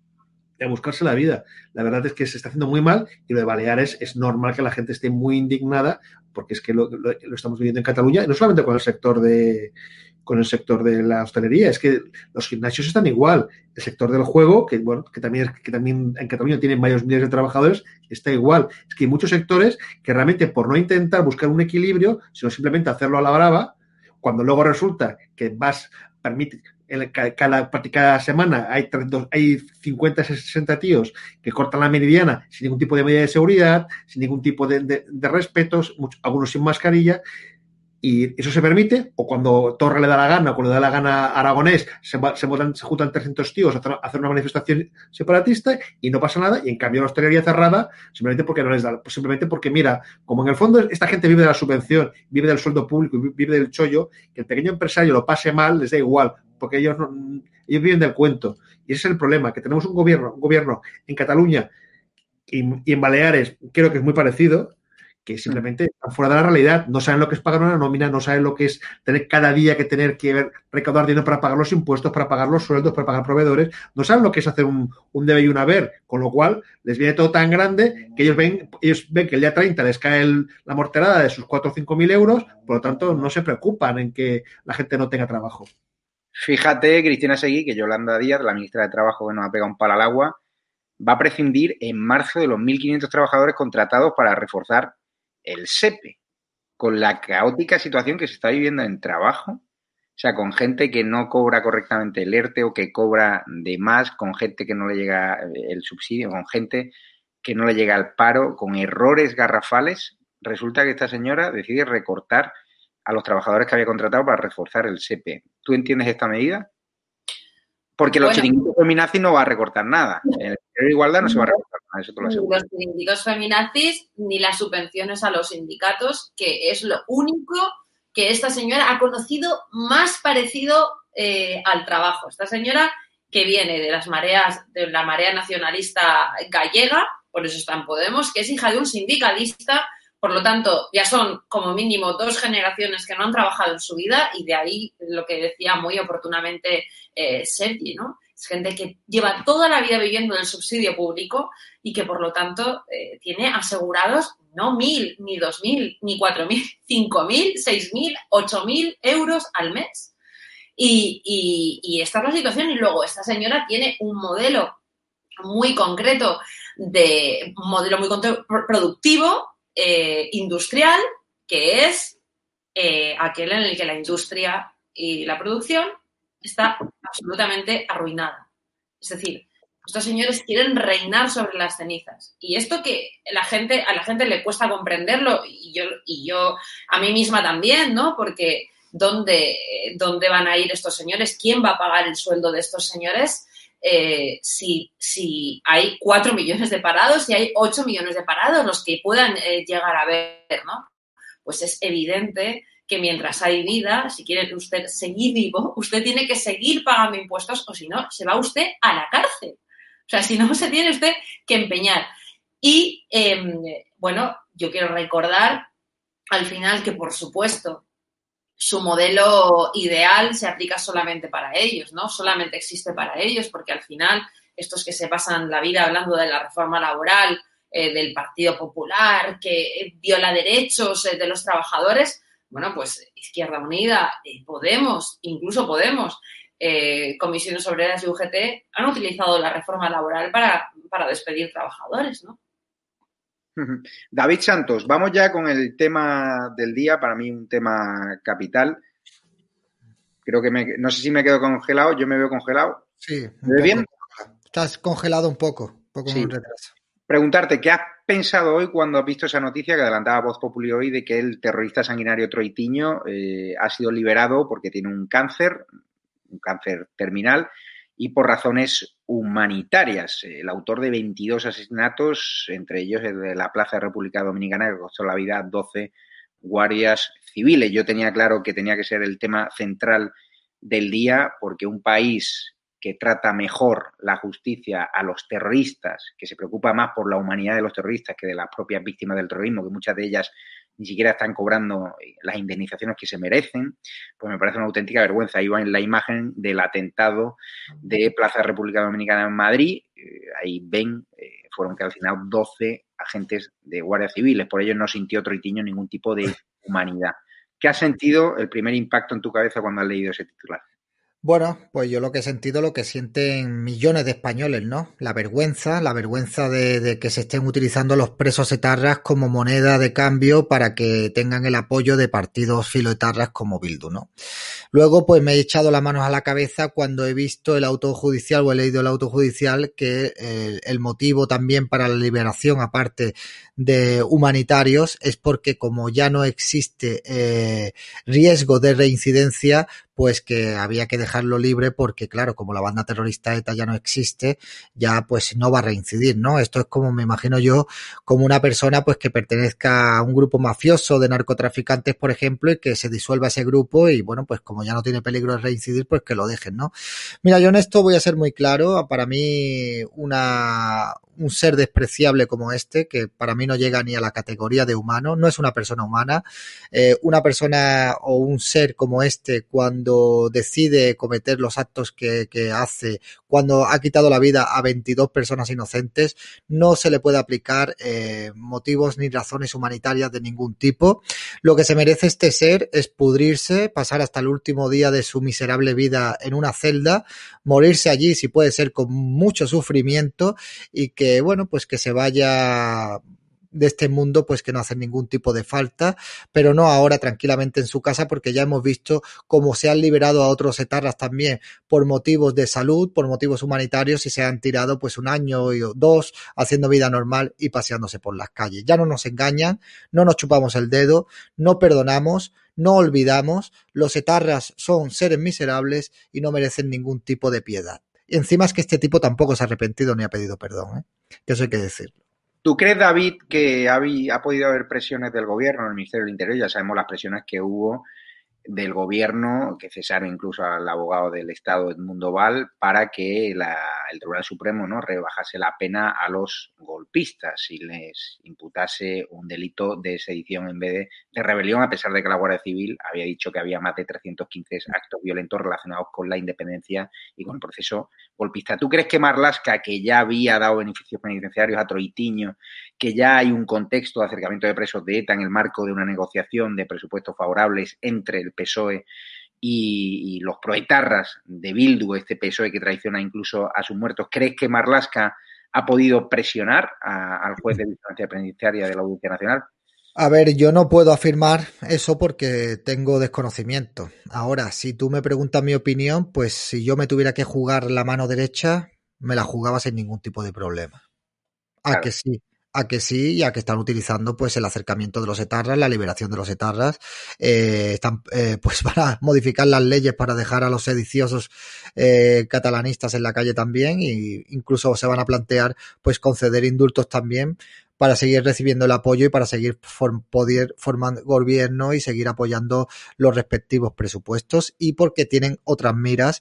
a buscarse la vida. La verdad es que se está haciendo muy mal y lo de Baleares es normal que la gente esté muy indignada porque es que lo, estamos viviendo en Cataluña, y no solamente con el sector de con el sector de la hostelería, es que los gimnasios están igual, el sector del juego, que bueno, que también, que también en Cataluña tienen varios miles de trabajadores, está igual. Es que hay muchos sectores que realmente por no intentar buscar un equilibrio, sino simplemente hacerlo a la brava, cuando luego resulta que vas, permite, cada, cada semana hay, hay 50, 60 tíos que cortan la meridiana sin ningún tipo de medida de seguridad, sin ningún tipo de, de, de respetos, algunos sin mascarilla, y eso se permite, o cuando Torre le da la gana, o cuando le da la gana a Aragonés, se, se, se juntan 300 tíos a hacer una manifestación separatista y no pasa nada, y en cambio la hostelería cerrada, simplemente porque no les da, pues simplemente porque mira, como en el fondo esta gente vive de la subvención, vive del sueldo público, vive del chollo, que el pequeño empresario lo pase mal, les da igual, porque ellos, no, ellos viven del cuento. Y ese es el problema, que tenemos un gobierno, un gobierno en Cataluña y, en Baleares, creo que es muy parecido, que simplemente están fuera de la realidad, no saben lo que es pagar una nómina, no saben lo que es tener cada día que tener que recaudar dinero para pagar los impuestos, para pagar los sueldos, para pagar proveedores, no saben lo que es hacer un, un debe y un haber, con lo cual les viene todo tan grande que ellos ven, ellos ven que el día 30 les cae la morterada de sus 4 o 5 mil euros, por lo tanto no se preocupan en que la gente no tenga trabajo. Fíjate, Cristina Seguí, que Yolanda Díaz, la ministra de Trabajo que nos ha pegado un palo al agua, va a prescindir en marzo de los 1.500 trabajadores contratados para reforzar el SEPE, con la caótica situación que se está viviendo en trabajo, o sea, con gente que no cobra correctamente el ERTE o que cobra de más, con gente que no le llega el subsidio, con gente que no le llega el paro, con errores garrafales, resulta que esta señora decide recortar a los trabajadores que había contratado para reforzar el SEPE. ¿Tú entiendes esta medida? Porque los chiringuitos feminazis no va a recortar nada. En el igualdad no se va a recortar nada, eso te lo Ni los chiringuitos feminazis ni las subvenciones a los sindicatos, que es lo único que esta señora ha conocido más parecido eh, al trabajo. Esta señora que viene de las mareas, de la marea nacionalista gallega, por eso está en Podemos, que es hija de un sindicalista por lo tanto, ya son como mínimo dos generaciones que no han trabajado en su vida y de ahí lo que decía muy oportunamente eh, Sergi, ¿no? Es gente que lleva toda la vida viviendo del subsidio público y que por lo tanto eh, tiene asegurados no mil, ni dos mil, ni cuatro mil, cinco mil, seis mil, ocho mil euros al mes. Y, y, esta es la situación. Y luego esta señora tiene un modelo muy concreto de un modelo muy productivo eh, industrial, que es eh, aquel en el que la industria y la producción está absolutamente arruinada. Es decir, estos señores quieren reinar sobre las cenizas. Y esto que la gente, a la gente le cuesta comprenderlo, y yo, y yo a mí misma también, ¿no? Porque ¿dónde, ¿dónde van a ir estos señores? ¿Quién va a pagar el sueldo de estos señores? Eh, si, si, hay cuatro millones de parados, si hay ocho millones de parados, los que puedan eh, llegar a ver, ¿no? Pues es evidente que mientras hay vida, si quiere usted seguir vivo, usted tiene que seguir pagando impuestos o si no, se va usted a la cárcel. O sea, si no, se tiene usted que empeñar. Y, eh, bueno, yo quiero recordar al final que, por supuesto, su modelo ideal se aplica solamente para ellos, ¿no? Solamente existe para ellos, porque al final estos que se pasan la vida hablando de la reforma laboral, eh, del Partido Popular, que viola derechos eh, de los trabajadores, bueno, pues Izquierda Unida, eh, Podemos, incluso Podemos, Comisiones Obreras y UGT han utilizado la reforma laboral para, para despedir trabajadores, ¿no? David Santos, vamos ya con el tema del día, para mí un tema capital. Creo que me, no sé si me quedo congelado, yo me veo congelado. Sí. ¿Me ves bien? Estás congelado un poco, un poco Sí. con retraso. Preguntarte, ¿qué has pensado hoy cuando has visto esa noticia que adelantaba Voz Populi hoy de que el terrorista sanguinario Troitiño eh, ha sido liberado porque tiene un cáncer, un cáncer terminal, y por razones humanitarias. El autor de 22 asesinatos, entre ellos el de la Plaza de República Dominicana, que costó la vida a 12 guardias civiles. Yo tenía claro que tenía que ser el tema central del día, porque un país que trata mejor la justicia a los terroristas, que se preocupa más por la humanidad de los terroristas que de las propias víctimas del terrorismo, que muchas de ellas ni siquiera están cobrando las indemnizaciones que se merecen, pues me parece una auténtica vergüenza. Ahí va en la imagen del atentado de Plaza República Dominicana en Madrid. Eh, ahí ven, eh, fueron calcinados 12 agentes de Guardia Civiles. Por ello no sintió Troitiño ningún tipo de humanidad. ¿Qué has sentido el primer impacto en tu cabeza cuando has leído ese titular? Bueno, pues yo lo que he sentido, lo que sienten millones de españoles, ¿no? La vergüenza, la vergüenza de, que se estén utilizando los presos etarras como moneda de cambio para que tengan el apoyo de partidos filoetarras como Bildu, ¿no? Luego, pues me he echado las manos a la cabeza cuando he visto el auto judicial o he leído el auto judicial que eh, el motivo también para la liberación, aparte de humanitarios, es porque como ya no existe eh, riesgo de reincidencia, pues que había que dejarlo libre porque, claro, como la banda terrorista ETA ya no existe, ya pues no va a reincidir, ¿no? Esto es como me imagino yo, como una persona pues que pertenezca a un grupo mafioso de narcotraficantes, por ejemplo, y que se disuelva ese grupo y bueno, pues como ya no tiene peligro de reincidir, pues que lo dejen, ¿no? Mira, yo en esto voy a ser muy claro, para mí una, un ser despreciable como este, que para mí no llega ni a la categoría de humano, no es una persona humana. Eh, una persona o un ser como este, cuando decide cometer los actos que, que hace, cuando ha quitado la vida a 22 personas inocentes, no se le puede aplicar eh, motivos ni razones humanitarias de ningún tipo. Lo que se merece este ser es pudrirse, pasar hasta el último día de su miserable vida en una celda, morirse allí si puede ser con mucho sufrimiento y que, bueno, pues que se vaya de este mundo, pues que no hacen ningún tipo de falta, pero no ahora tranquilamente en su casa, porque ya hemos visto cómo se han liberado a otros etarras también por motivos de salud, por motivos humanitarios y se han tirado pues un año o dos haciendo vida normal y paseándose por las calles. Ya no nos engañan, no nos chupamos el dedo, no perdonamos, no olvidamos, los etarras son seres miserables y no merecen ningún tipo de piedad. Encima es que este tipo tampoco se ha arrepentido ni ha pedido perdón, ¿eh? eso hay que decirlo. ¿Tú crees, David, que ha, ha, podido haber presiones del gobierno, del Ministerio del Interior? Ya sabemos las presiones que hubo del gobierno, que cesaron incluso al abogado del Estado Edmundo Val, para que la, el Tribunal Supremo no rebajase la pena a los golpistas y les imputase un delito de sedición en vez de, de, rebelión, a pesar de que la Guardia Civil había dicho que había más de 315 actos violentos relacionados con la independencia y con el proceso ¿Tú crees que Marlasca, que ya había dado beneficios penitenciarios a Troitiño, que ya hay un contexto de acercamiento de presos de ETA en el marco de una negociación de presupuestos favorables entre el PSOE y, los proetarras de Bildu, este PSOE que traiciona incluso a sus muertos, ¿crees que Marlasca ha podido presionar al juez de vigilancia penitenciaria de la Audiencia Nacional? A ver, yo no puedo afirmar eso porque tengo desconocimiento. Ahora, si tú me preguntas mi opinión, pues si yo me tuviera que jugar la mano derecha, me la jugaba sin ningún tipo de problema. A claro. que sí, a que sí, ya que están utilizando pues el acercamiento de los etarras, la liberación de los etarras, eh, están eh, pues para modificar las leyes para dejar a los sediciosos eh, catalanistas en la calle también e incluso se van a plantear pues conceder indultos también para seguir recibiendo el apoyo y para seguir poder formando gobierno y seguir apoyando los respectivos presupuestos y porque tienen otras miras,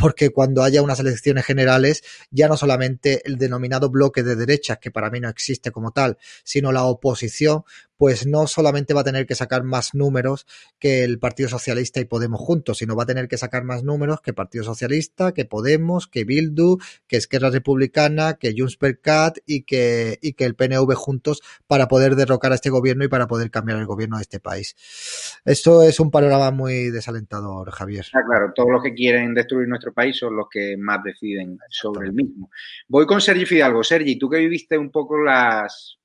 porque cuando haya unas elecciones generales ya no solamente el denominado bloque de derechas, que para mí no existe como tal, sino la oposición, pues no solamente va a tener que sacar más números que el Partido Socialista y Podemos juntos, sino va a tener que sacar más números que Partido Socialista, que Podemos, que Bildu, que Esquerra Republicana, que Junts per Cat y que, y que el PNV juntos para poder derrocar a este gobierno y para poder cambiar el gobierno de este país. Esto es un panorama muy desalentador, Javier. Ah, claro, todos los que quieren destruir nuestro país son los que más deciden sobre el mismo. Voy con Sergi Fidalgo. Sergi, tú que viviste un poco las,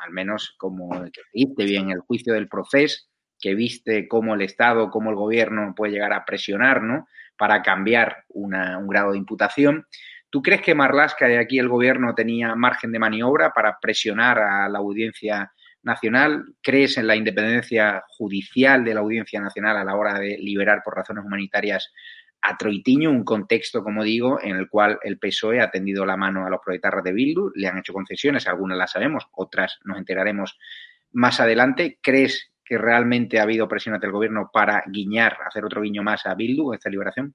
al menos como que viste bien el juicio del proceso, que viste cómo el Estado, cómo el gobierno puede llegar a presionar, ¿no? Para cambiar un grado de imputación. ¿Tú crees que Marlasca de aquí el gobierno tenía margen de maniobra para presionar a la audiencia nacional? ¿Crees en la independencia judicial de la audiencia nacional a la hora de liberar por razones humanitarias a Troitiño, un contexto, como digo, en el cual el PSOE ha tendido la mano a los proletarras de Bildu, le han hecho concesiones, algunas las sabemos, otras nos enteraremos más adelante. ¿Crees que realmente ha habido presión ante el gobierno para guiñar, hacer otro guiño más a Bildu esta liberación?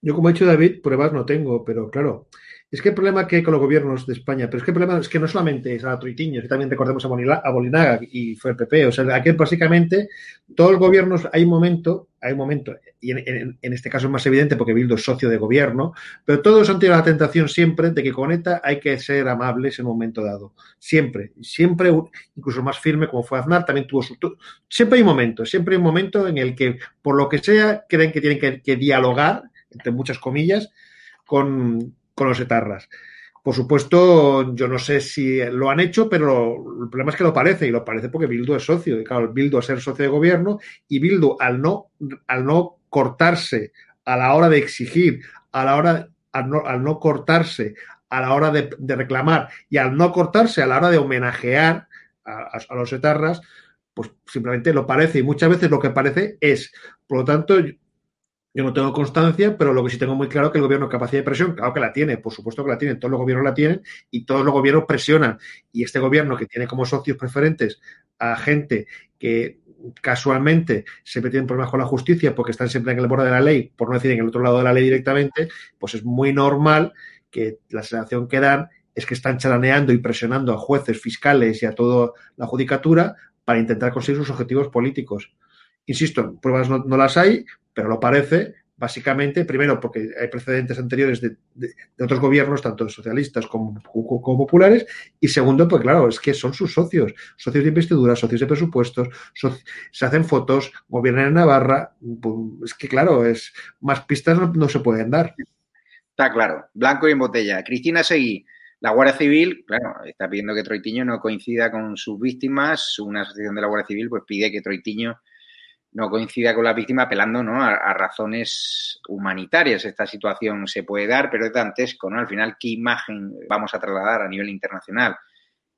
Yo, como ha dicho David, pruebas no tengo, pero claro, es que el problema que hay con los gobiernos de España, pero es que el problema es que no solamente es a Troitiño, que también recordemos a Bolinaga y fue el PP, o sea, aquí básicamente todos los gobiernos, hay un momento, hay un momento, y en, este caso es más evidente porque Bildu es socio de gobierno, pero todos han tenido la tentación siempre de que con ETA hay que ser amables en un momento dado. Siempre, siempre, incluso más firme como fue Aznar, también tuvo su... Siempre hay un momento, siempre hay un momento en el que, por lo que sea, creen que tienen que, dialogar, entre muchas comillas, con los etarras. Por supuesto, yo no sé si lo han hecho, pero el problema es que lo parece, y lo parece porque Bildu es socio. Y claro, Bildu a ser socio de gobierno, y Bildu al no, al no cortarse a la hora de exigir, a la hora, al no, al no cortarse a la hora de, de, reclamar y al no cortarse a la hora de homenajear a, a, los etarras, pues simplemente lo parece. Y muchas veces lo que parece es. Por lo tanto, yo no tengo constancia, pero lo que sí tengo muy claro es que el gobierno capacidad de presión, claro que la tiene, por supuesto que la tiene, todos los gobiernos la tienen y todos los gobiernos presionan. Y este gobierno que tiene como socios preferentes a gente que casualmente siempre tienen problemas con la justicia porque están siempre en el borde de la ley, por no decir en el otro lado de la ley directamente, pues es muy normal que la sensación que dan es que están chalaneando y presionando a jueces, fiscales y a toda la judicatura para intentar conseguir sus objetivos políticos. Insisto, pruebas no las hay, pero lo parece, básicamente, primero porque hay precedentes anteriores de, otros gobiernos, tanto socialistas como, populares, y segundo, pues claro, es que son sus socios, socios de investidura, socios de presupuestos, se hacen fotos, gobiernan en Navarra, pues, es que claro, es más pistas no, no, se pueden dar. Está claro, blanco y en botella. Cristina Seguí, la Guardia Civil, claro, está pidiendo que Troitiño no coincida con sus víctimas, una asociación de la Guardia Civil pues pide que Troitiño no coincida con la víctima apelando ¿no? a, razones humanitarias. Esta situación se puede dar, pero es dantesco, ¿no? Al final, ¿qué imagen vamos a trasladar a nivel internacional?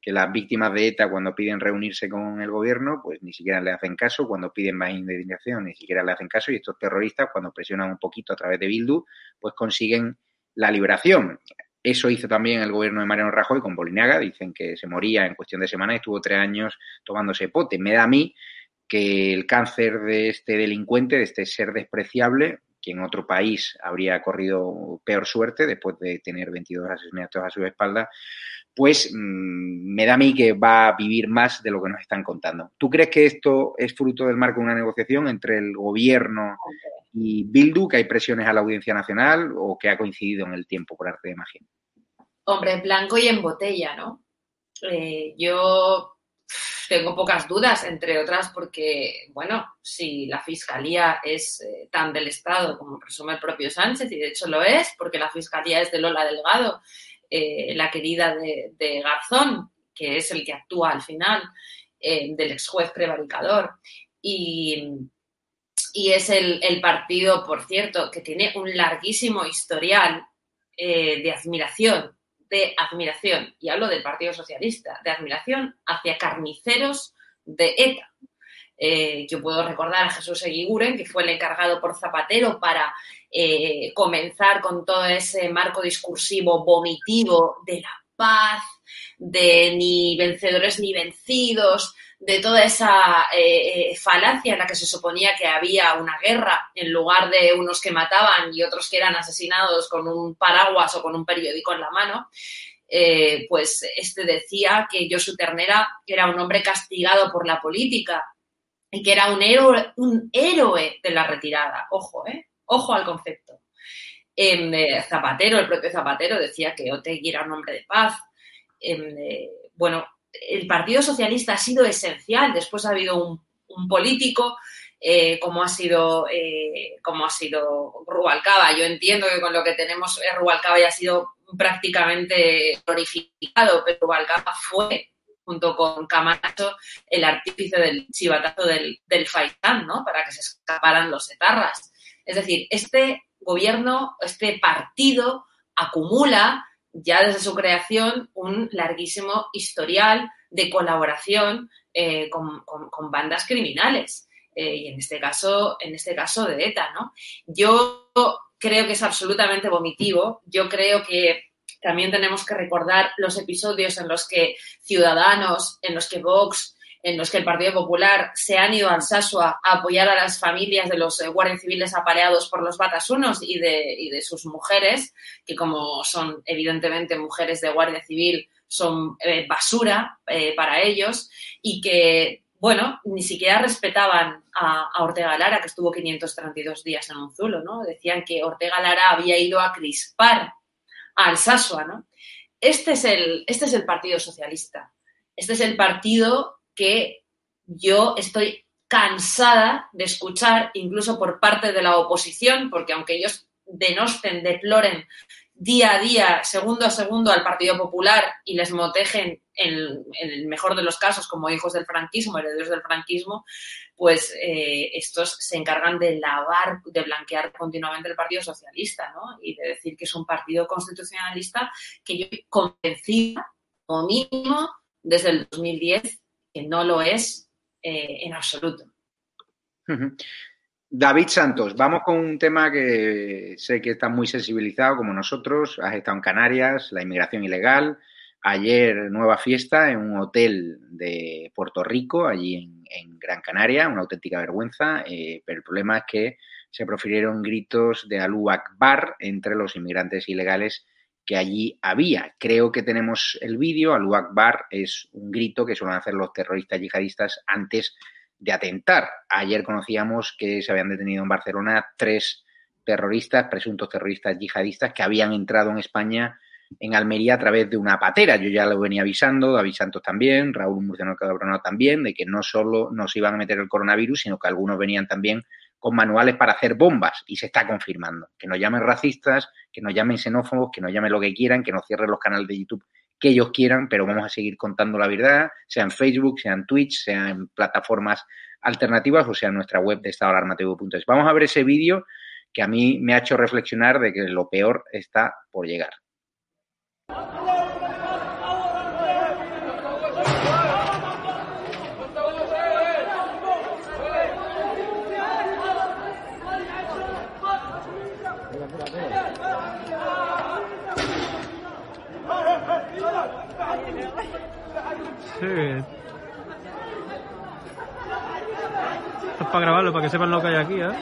Que las víctimas de ETA, cuando piden reunirse con el gobierno, pues ni siquiera le hacen caso, cuando piden más indemnización, ni siquiera le hacen caso, y estos terroristas, cuando presionan un poquito a través de Bildu, pues consiguen la liberación. Eso hizo también el gobierno de Mariano Rajoy con Bolinaga, dicen que se moría en cuestión de semanas y estuvo tres años tomándose pote. Me da a mí que el cáncer de este delincuente, de este ser despreciable, que en otro país habría corrido peor suerte después de tener 22 asesinatos a su espalda, pues mmm, me da a mí que va a vivir más de lo que nos están contando. ¿Tú crees que esto es fruto del marco de una negociación entre el gobierno y Bildu, que hay presiones a la Audiencia Nacional o que ha coincidido en el tiempo por arte de magia? Hombre, blanco y en botella, ¿no? Eh, yo tengo pocas dudas, entre otras porque, bueno, si la Fiscalía es eh, tan del Estado como presume el propio Sánchez, y de hecho lo es, porque la Fiscalía es de Lola Delgado, eh, la querida de, Garzón, que es el que actúa al final, eh, del ex juez prevaricador, y, y es el, partido, por cierto, que tiene un larguísimo historial de admiración de admiración, y hablo del Partido Socialista, de admiración hacia carniceros de ETA. Eh, yo puedo recordar a Jesús Eguiguren, que fue el encargado por Zapatero para eh, comenzar con todo ese marco discursivo vomitivo de la paz, de ni vencedores ni vencidos, de toda esa eh, falacia en la que se suponía que había una guerra en lugar de unos que mataban y otros que eran asesinados con un paraguas o con un periódico en la mano, eh, pues este decía que Josu Ternera era un hombre castigado por la política y que era un héroe, un héroe de la retirada. Ojo, ¿eh? Ojo al concepto. Eh, Zapatero, el propio Zapatero, decía que Otegui era un hombre de paz. Eh, bueno, el Partido Socialista ha sido esencial. Después ha habido un, político eh, como ha sido eh, como ha sido Rubalcaba. Yo entiendo que con lo que tenemos eh, Rubalcaba ya ha sido prácticamente glorificado, pero Rubalcaba fue junto con Camacho el artífice del chivatazo del, del Faitán, ¿no? Para que se escaparan los etarras. Es decir, este gobierno, este partido acumula ya desde su creación un larguísimo historial de colaboración eh, con, bandas criminales. Eh, y en este caso, en este caso de ETA, ¿no? Yo creo que es absolutamente vomitivo. Yo creo que también tenemos que recordar los episodios en los que Ciudadanos, en los que Vox, en los que el Partido Popular se han ido a Alsasua a apoyar a las familias de los guardias civiles apaleados por los batasunos y de, y de sus mujeres, que como son evidentemente mujeres de guardia civil, son eh, basura eh, para ellos y que, bueno, ni siquiera respetaban a, a, Ortega Lara, que estuvo 532 días en un zulo, ¿no? Decían que Ortega Lara había ido a crispar a Alsasua, ¿no? Este es el, este es el Partido Socialista. Este es el partido que yo estoy cansada de escuchar, incluso por parte de la oposición, porque aunque ellos denosten, deploren día a día, segundo a segundo al Partido Popular y les motejen en, el mejor de los casos como hijos del franquismo, herederos del franquismo, pues eh, estos se encargan de lavar, de blanquear continuamente el Partido Socialista, ¿no? Y de decir que es un partido constitucionalista que yo convencida, como mínimo, desde el 2010, que no lo es eh, en absoluto. David Santos, vamos con un tema que sé que está muy sensibilizado como nosotros. Has estado en Canarias, la inmigración ilegal. Ayer nueva fiesta en un hotel de Puerto Rico, allí en, en Gran Canaria, una auténtica vergüenza, eh, pero el problema es que se profirieron gritos de Alú Akbar entre los inmigrantes ilegales que allí había. Creo que tenemos el vídeo. Al Akbar es un grito que suelen hacer los terroristas yihadistas antes de atentar. Ayer conocíamos que se habían detenido en Barcelona tres terroristas, presuntos terroristas yihadistas, que habían entrado en España en Almería a través de una patera. Yo ya lo venía avisando, David Santos también, Raúl Murciano Cabronado también, de que no solo nos iban a meter el coronavirus, sino que algunos venían también manuales para hacer bombas y se está confirmando. Que nos llamen racistas, que nos llamen xenófobos, que nos llamen lo que quieran, que nos cierren los canales de YouTube que ellos quieran, pero vamos a seguir contando la verdad, sea en Facebook, sea en Twitch, sea en plataformas alternativas o sea en nuestra web de estadoalarmatv.es. Vamos a ver ese vídeo que a mí me ha hecho reflexionar de que lo peor está por llegar. Sí. Esto es para grabarlo, para que sepan lo que hay aquí, ¿eh?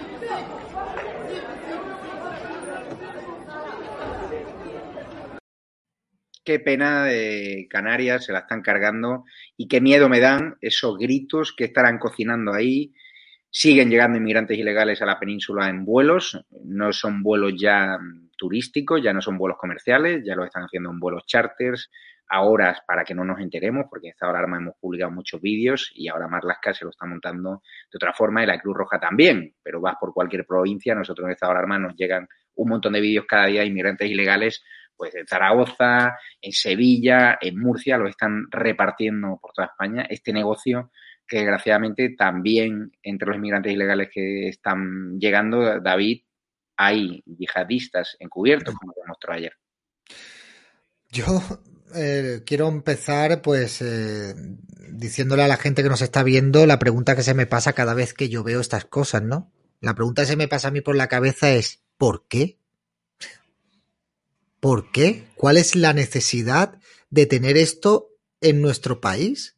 Qué pena de Canarias, se la están cargando y qué miedo me dan esos gritos que estarán cocinando ahí. Siguen llegando inmigrantes ilegales a la península en vuelos, no son vuelos ya turísticos, ya no son vuelos comerciales, ya lo están haciendo en vuelos charters, a para que no nos enteremos, porque en esta alarma hemos publicado muchos vídeos y ahora Marlaska se lo está montando de otra forma y la Cruz Roja también, pero vas por cualquier provincia, nosotros en esta alarma nos llegan un montón de vídeos cada día de inmigrantes ilegales, pues en Zaragoza, en Sevilla, en Murcia, lo están repartiendo por toda España. Este negocio que desgraciadamente también entre los inmigrantes ilegales que están llegando, David, hay yihadistas encubiertos, como te mostró ayer. Yo eh, quiero empezar pues eh, diciéndole a la gente que nos está viendo la pregunta que se me pasa cada vez que yo veo estas cosas, ¿no? La pregunta que se me pasa a mí por la cabeza es ¿por qué? ¿Por qué? ¿Cuál es la necesidad de tener esto en nuestro país?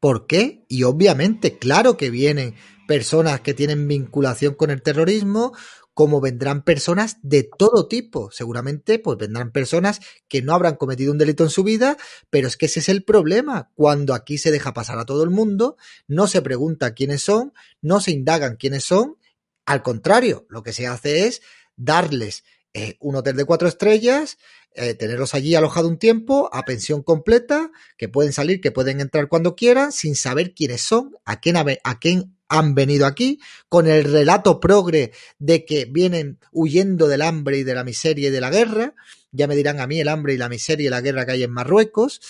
¿Por qué? Y obviamente, claro que vienen personas que tienen vinculación con el terrorismo, como vendrán personas de todo tipo. Seguramente, pues vendrán personas que no habrán cometido un delito en su vida, pero es que ese es el problema. Cuando aquí se deja pasar a todo el mundo, no se pregunta quiénes son, no se indagan quiénes son. Al contrario, lo que se hace es darles eh, un hotel de cuatro estrellas, eh, tenerlos allí alojado un tiempo, a pensión completa, que pueden salir, que pueden entrar cuando quieran, sin saber quiénes son, a quién, a quién han venido aquí con el relato progre de que vienen huyendo del hambre y de la miseria y de la guerra. Ya me dirán a mí el hambre y la miseria y la guerra que hay en Marruecos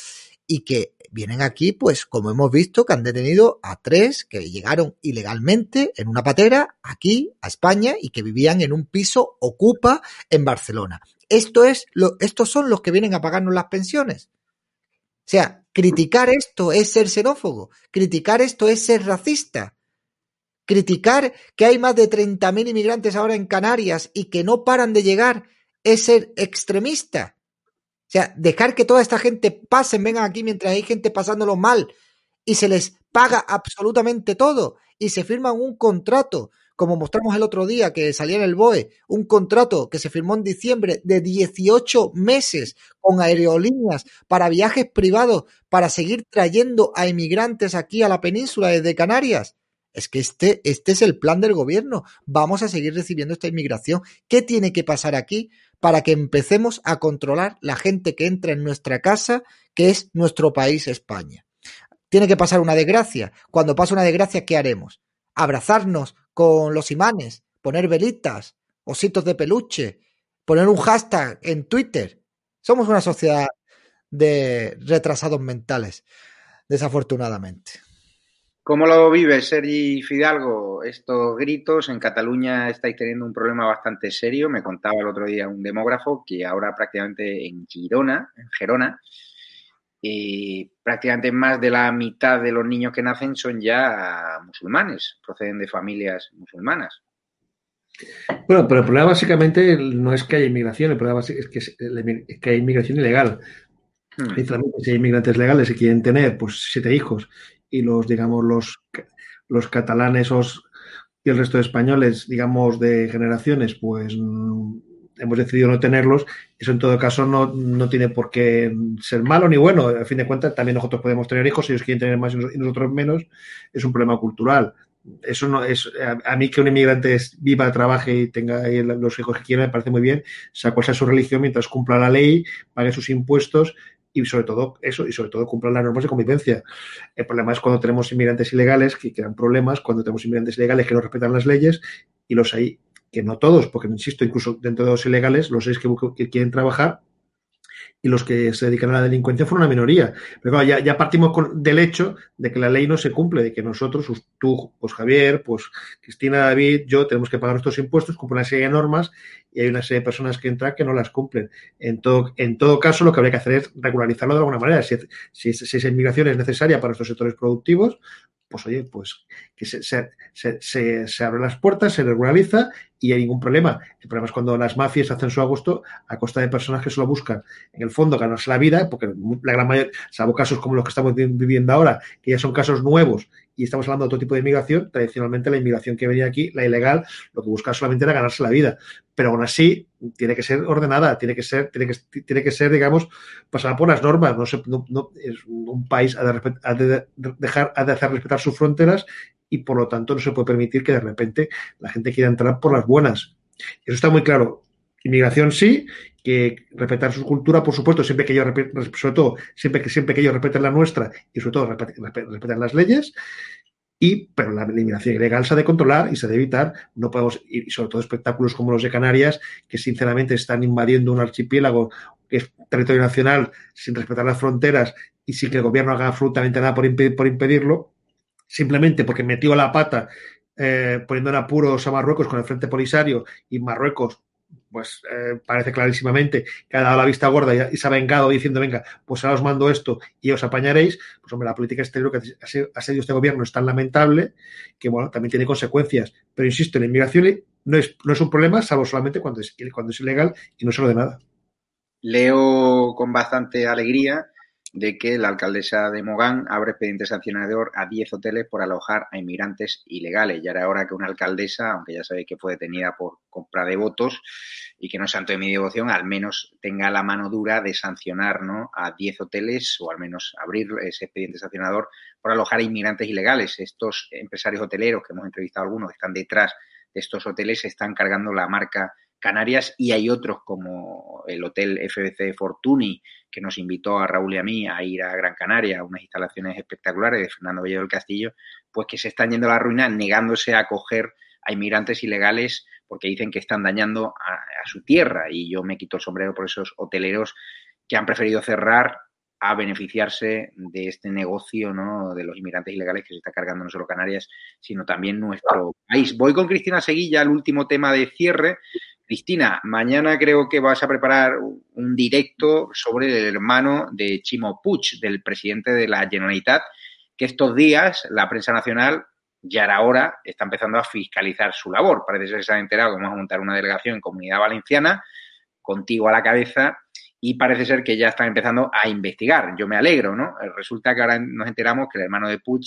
y que vienen aquí, pues como hemos visto, que han detenido a tres que llegaron ilegalmente en una patera aquí a España y que vivían en un piso ocupa en Barcelona. Esto es lo, estos son los que vienen a pagarnos las pensiones. O sea, criticar esto es ser xenófobo, criticar esto es ser racista, Criticar que hay más de 30.000 inmigrantes ahora en Canarias y que no paran de llegar es ser extremista. O sea, dejar que toda esta gente pasen, vengan aquí mientras hay gente pasándolo mal y se les paga absolutamente todo y se firman un contrato, como mostramos el otro día que salía en el BOE, un contrato que se firmó en diciembre de 18 meses con aerolíneas para viajes privados para seguir trayendo a inmigrantes aquí a la península desde Canarias. Es que este, este es el plan del gobierno. Vamos a seguir recibiendo esta inmigración. ¿Qué tiene que pasar aquí para que empecemos a controlar la gente que entra en nuestra casa, que es nuestro país España? Tiene que pasar una desgracia. Cuando pasa una desgracia, ¿qué haremos? Abrazarnos con los imanes, poner velitas, ositos de peluche, poner un hashtag en Twitter. Somos una sociedad de retrasados mentales, desafortunadamente. ¿Cómo lo vive Sergi Fidalgo? Estos gritos en Cataluña estáis teniendo un problema bastante serio. Me contaba el otro día un demógrafo que ahora prácticamente en Girona, en Gerona, y prácticamente más de la mitad de los niños que nacen son ya musulmanes, proceden de familias musulmanas. Bueno, pero el problema básicamente no es que haya inmigración, el problema es que, es que hay inmigración ilegal. Hmm. si hay inmigrantes legales y quieren tener pues siete hijos y los, digamos, los, los catalanes y el resto de españoles, digamos, de generaciones, pues hemos decidido no tenerlos, eso en todo caso no, no, tiene por qué ser malo ni bueno. A fin de cuentas, también nosotros podemos tener hijos, ellos quieren tener más y nosotros menos, es un problema cultural. Eso no es, a, mí que un inmigrante viva, trabaje y tenga los hijos que quiera, me parece muy bien, sea cual sea su religión, mientras cumpla la ley, pague sus impuestos y sobre todo eso, y sobre todo cumpla las normas de convivencia. El problema es cuando tenemos inmigrantes ilegales que crean problemas, cuando tenemos inmigrantes ilegales que no respetan las leyes y los hay que no todos, porque insisto, incluso dentro de los ilegales, los seis que, quieren trabajar y los que se dedican a la delincuencia fueron una minoría. Pero claro, ya, partimos con, del hecho de que la ley no se cumple, de que nosotros, tú, pues Javier, pues Cristina, David, yo, tenemos que pagar nuestros impuestos, cumplen una serie de normas y hay una serie de personas que entran que no las cumplen. En todo, en todo caso, lo que habría que hacer es regularizarlo de alguna manera. Si, esa inmigración es necesaria para estos sectores productivos, pues oye, pues que se, se, se, se, abren las puertas, se regulariza y hay ningún problema. El problema es cuando las mafias hacen su agosto a costa de personas que solo buscan, en el fondo, ganarse la vida, porque la gran mayoría, salvo casos como los que estamos viviendo ahora, que ya son casos nuevos y estamos hablando de otro tipo de inmigración, tradicionalmente la inmigración que venía aquí, la ilegal, lo que busca solamente era ganarse la vida. Pero aún así, tiene que ser ordenada, tiene que ser, tiene que, tiene que ser, digamos, pasada por las normas. No, se, no, es un país dejar, ha de hacer respetar sus fronteras y por lo tanto no se puede permitir que de repente la gente quiera entrar por las buenas. Eso está muy claro. Inmigración sí, que respetar su cultura, por supuesto, siempre que ellos, sobre todo, siempre que, siempre que ellos respeten la nuestra y sobre todo respeten, las leyes. Y, pero la inmigración ilegal se ha de controlar y se ha de evitar. No podemos, y sobre todo espectáculos como los de Canarias, que sinceramente están invadiendo un archipiélago que es territorio nacional sin respetar las fronteras y sin que el gobierno haga absolutamente nada por, por impedirlo, simplemente porque metió la pata eh, poniendo en apuros a Marruecos con el Frente Polisario y Marruecos pues eh, parece clarísimamente que ha dado la vista gorda y, se ha vengado diciendo, venga, pues ahora os mando esto y os apañaréis, pues hombre, la política exterior que ha seguido este gobierno es tan lamentable que, bueno, también tiene consecuencias. Pero insisto, la inmigración no es, no es un problema, salvo solamente cuando es, cuando es ilegal y no solo de nada. Leo con bastante alegría de que la alcaldesa de Mogán abre expediente sancionador a 10 hoteles por alojar a inmigrantes ilegales. Ya era hora que una alcaldesa, aunque ya sabéis que fue detenida por compra de votos y que no es santo de mi devoción, al menos tenga la mano dura de sancionar ¿no? a 10 hoteles o al menos abrir ese expediente sancionador por alojar a inmigrantes ilegales. Estos empresarios hoteleros, que hemos entrevistado algunos, están detrás de estos hoteles, se están cargando la marca Canarias y hay otros como el Hotel FBC Fortuny, que nos invitó a Raúl y a mí a ir a Gran Canaria, a unas instalaciones espectaculares de Fernando Bello del Castillo, pues que se están yendo a la ruina negándose a acoger a inmigrantes ilegales porque dicen que están dañando a, a su tierra. Y yo me quito el sombrero por esos hoteleros que han preferido cerrar a beneficiarse de este negocio ¿no? de los inmigrantes ilegales que se está cargando no solo Canarias, sino también nuestro país. Voy con Cristina Seguilla al último tema de cierre. Cristina, mañana creo que vas a preparar un directo sobre el hermano de Chimo Puig, del presidente de la Generalitat, que estos días la prensa nacional ya era hora, está empezando a fiscalizar su labor. Parece ser que se ha enterado que vamos a montar una delegación en Comunidad Valenciana, contigo a la cabeza, y parece ser que ya están empezando a investigar. Yo me alegro, ¿no? Resulta que ahora nos enteramos que el hermano de Puig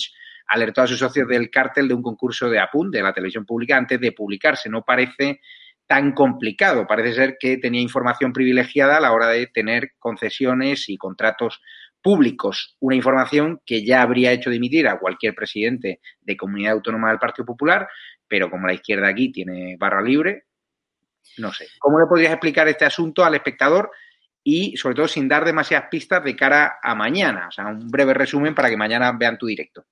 alertó a sus socios del cártel de un concurso de APUN, de la televisión pública, antes de publicarse. No parece tan complicado. Parece ser que tenía información privilegiada a la hora de tener concesiones y contratos públicos. Una información que ya habría hecho dimitir a cualquier presidente de comunidad autónoma del Partido Popular, pero como la izquierda aquí tiene barra libre, no sé. ¿Cómo le podrías explicar este asunto al espectador? Y sobre todo sin dar demasiadas pistas de cara a mañana. O sea, un breve resumen para que mañana vean tu directo.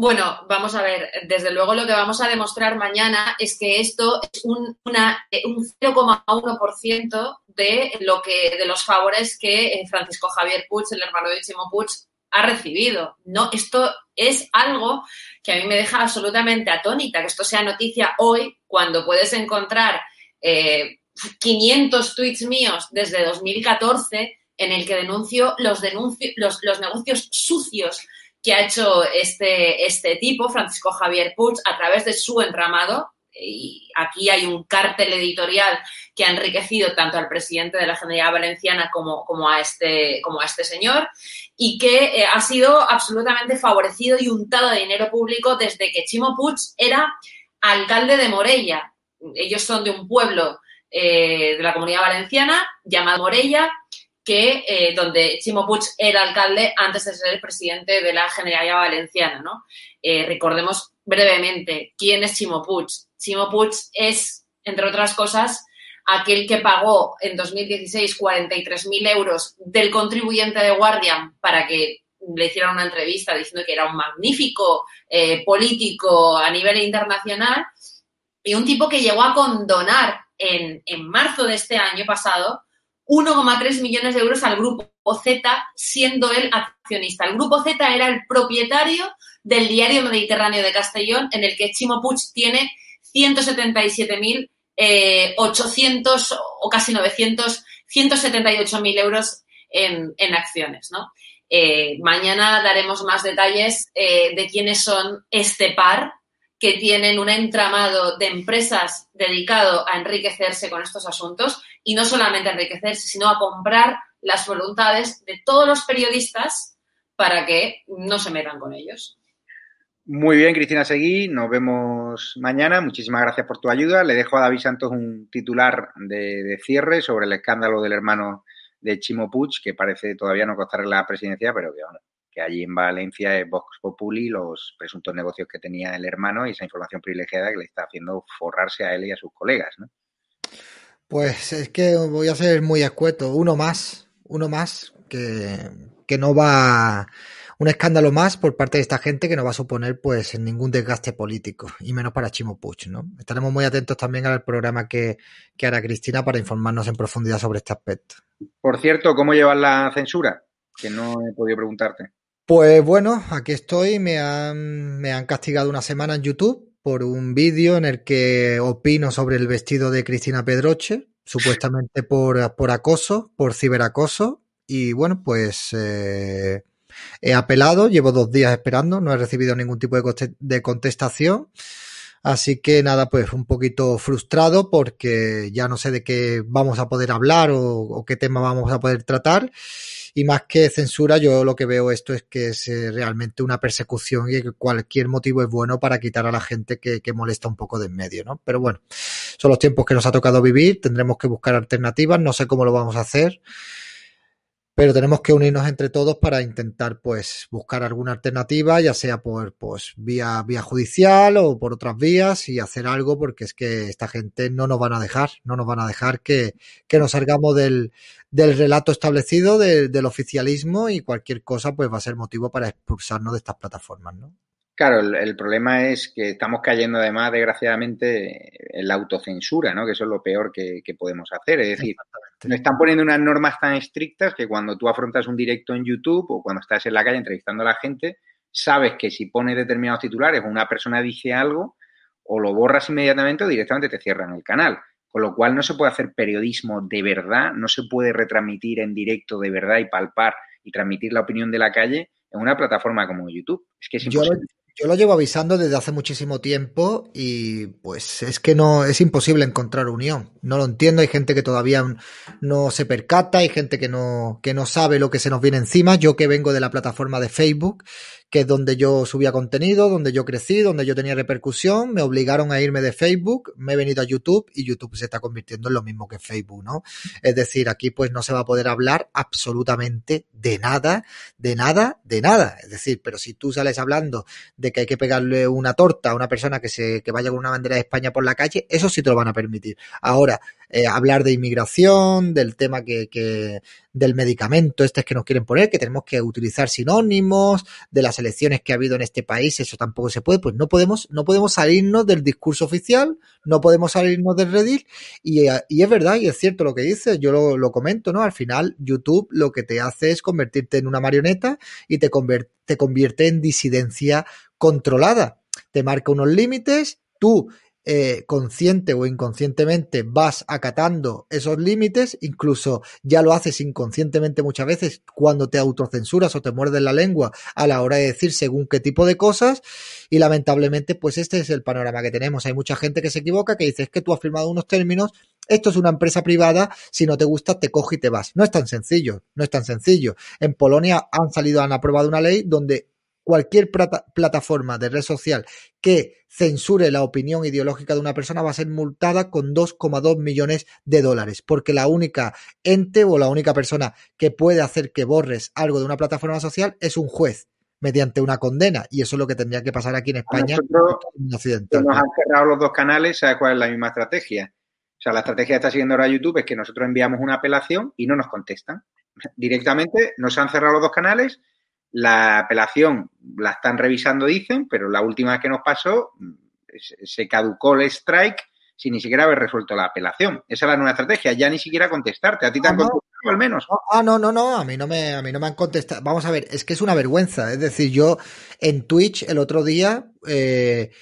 Bueno, vamos a ver, desde luego lo que vamos a demostrar mañana es que esto es un, una, un 0,1% de lo que, de los favores que eh, Francisco Javier Puig, el hermano de Chimo Puig, ha recibido. No, esto es algo que a mí me deja absolutamente atónita, que esto sea noticia hoy, cuando puedes encontrar eh, 500 tweets míos desde 2014 en el que denuncio los, denuncio, los, los negocios sucios que ha hecho este, este tipo, Francisco Javier Puig, a través de su entramado. Y aquí hay un cártel editorial que ha enriquecido tanto al presidente de la Generalidad Valenciana como, como, a, este, como a este señor y que eh, ha sido absolutamente favorecido y untado de dinero público desde que Chimo Puig era alcalde de Morella. Ellos son de un pueblo eh, de la comunidad valenciana, llamado Morella, eh, donde Chimo Puig era alcalde antes de ser el presidente de la Generalidad Valenciana. Eh, recordemos brevemente quién es Chimo Puig. Chimo Puig es, entre otras cosas, aquel que pagó en 2016 43.000 euros del contribuyente de Guardian para que le hicieran una entrevista diciendo que era un magnífico eh, político a nivel internacional y un tipo que llegó a condonar en, en marzo de este año pasado 1,3 millones de euros al grupo Z, siendo él accionista. El grupo Z era el propietario del diario Mediterráneo de Castellón, en el que Chimo Puig tiene 177.800 eh, o casi 900, 178.000 euros en, acciones. Eh, mañana daremos más detalles eh, de quiénes son este par que tienen un entramado de empresas dedicado a enriquecerse con estos asuntos y no solamente a enriquecerse, sino a comprar las voluntades de todos los periodistas para que no se metan con ellos. Muy bien, Cristina Seguí, nos vemos mañana. Muchísimas gracias por tu ayuda. Le dejo a David Santos un titular de, cierre sobre el escándalo del hermano de Chimo Puig, que parece todavía no costar la presidencia, pero que, bueno, que allí en Valencia es Vox Populi los presuntos negocios que tenía el hermano y esa información privilegiada que le está haciendo forrarse a él y a sus colegas, ¿no? Pues es que voy a ser muy escueto. Uno más, uno más que, que no va un escándalo más por parte de esta gente que no va a suponer pues ningún desgaste político y menos para Chimo Puig, ¿no? Estaremos muy atentos también al programa que, que hará Cristina para informarnos en profundidad sobre este aspecto. Por cierto, ¿cómo llevas la censura? Que no he podido preguntarte. Pues bueno, aquí estoy, me han, me han castigado una semana en YouTube por un vídeo en el que opino sobre el vestido de Cristina Pedroche, supuestamente por, por acoso, por ciberacoso, y bueno, pues eh, he apelado, llevo dos días esperando, no he recibido ningún tipo de, contestación. Así que nada, pues un poquito frustrado porque ya no sé de qué vamos a poder hablar o, qué tema vamos a poder tratar. Y más que censura, yo lo que veo esto es que es eh, realmente una persecución y que cualquier motivo es bueno para quitar a la gente que, que molesta un poco de en medio, ¿no? Pero bueno, son los tiempos que nos ha tocado vivir, tendremos que buscar alternativas, no sé cómo lo vamos a hacer pero tenemos que unirnos entre todos para intentar pues buscar alguna alternativa, ya sea por pues vía vía judicial o por otras vías y hacer algo porque es que esta gente no nos van a dejar, no nos van a dejar que, que nos salgamos del, del relato establecido de, del oficialismo y cualquier cosa pues va a ser motivo para expulsarnos de estas plataformas, ¿no? Claro, el, el, problema es que estamos cayendo además, desgraciadamente, en la autocensura, ¿no? Que eso es lo peor que, que podemos hacer. Es decir, nos están poniendo unas normas tan estrictas que cuando tú afrontas un directo en YouTube o cuando estás en la calle entrevistando a la gente, sabes que si pones determinados titulares o una persona dice algo, o lo borras inmediatamente o directamente te cierran el canal. Con lo cual no se puede hacer periodismo de verdad, no se puede retransmitir en directo de verdad y palpar y transmitir la opinión de la calle en una plataforma como YouTube. Es que es. Yo, yo lo llevo avisando desde hace muchísimo tiempo y pues es que no es imposible encontrar unión. No lo entiendo, hay gente que todavía no se percata, hay gente que no que no sabe lo que se nos viene encima. Yo que vengo de la plataforma de Facebook, que es donde yo subía contenido, donde yo crecí, donde yo tenía repercusión, me obligaron a irme de Facebook, me he venido a YouTube y YouTube se está convirtiendo en lo mismo que Facebook, ¿no? Es decir, aquí pues no se va a poder hablar absolutamente de nada, de nada, de nada. Es decir, pero si tú sales hablando de que hay que pegarle una torta a una persona que se que vaya con una bandera de España por la calle, eso sí te lo van a permitir. Ahora, eh, hablar de inmigración, del tema que, del medicamento este que nos quieren poner, que tenemos que utilizar sinónimos, de las elecciones que ha habido en este país, eso tampoco se puede, pues no podemos, no podemos salirnos del discurso oficial, no podemos salirnos del Reddit, y, y es verdad, y es cierto lo que dices, yo lo, lo, comento, ¿no? Al final, YouTube lo que te hace es convertirte en una marioneta y te, te convierte en disidencia controlada. Te marca unos límites, tú eh, consciente o inconscientemente vas acatando esos límites, incluso ya lo haces inconscientemente muchas veces cuando te autocensuras o te muerdes la lengua a la hora de decir según qué tipo de cosas y lamentablemente pues este es el panorama que tenemos. Hay mucha gente que se equivoca, que dice es que tú has firmado unos términos, esto es una empresa privada, si no te gusta te coge y te vas. No es tan sencillo, no es tan sencillo. En Polonia han salido, han aprobado una ley donde cualquier plata- plataforma de red social que censure la opinión ideológica de una persona va a ser multada con 2,2 millones de dólares, porque la única ente o la única persona que puede hacer que borres algo de una plataforma social es un juez mediante una condena y eso es lo que tendría que pasar aquí en España nosotros en que occidental. nos han cerrado los dos canales, ¿sabes cuál es la misma estrategia? O sea, la estrategia que está siguiendo ahora YouTube es que nosotros enviamos una apelación y no nos contestan. Directamente nos han cerrado los dos canales, la apelación la están revisando, dicen, pero la última vez que nos pasó se- caducó el strike sin ni siquiera haber resuelto la apelación. Esa es la nueva estrategia, ya ni siquiera contestarte. A ti te han No, no. contestado al menos. No, ah, no, no, no, a mí no me, a mí no me han contestado. Vamos a ver, es que es una vergüenza. Es decir, yo en Twitch el otro día eh,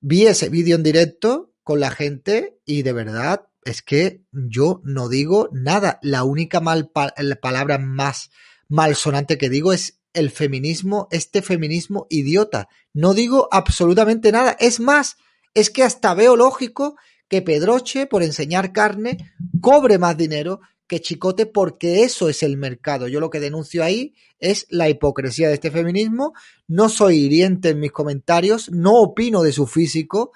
vi ese vídeo en directo con la gente y de verdad es que yo no digo nada. La única mal pa- la palabra más malsonante que digo es el feminismo, este feminismo idiota. No digo absolutamente nada. Es más, es que hasta veo lógico que Pedroche, por enseñar carne, cobre más dinero que Chicote porque eso es el mercado. Yo lo que denuncio ahí es la hipocresía de este feminismo. No soy hiriente en mis comentarios, no opino de su físico,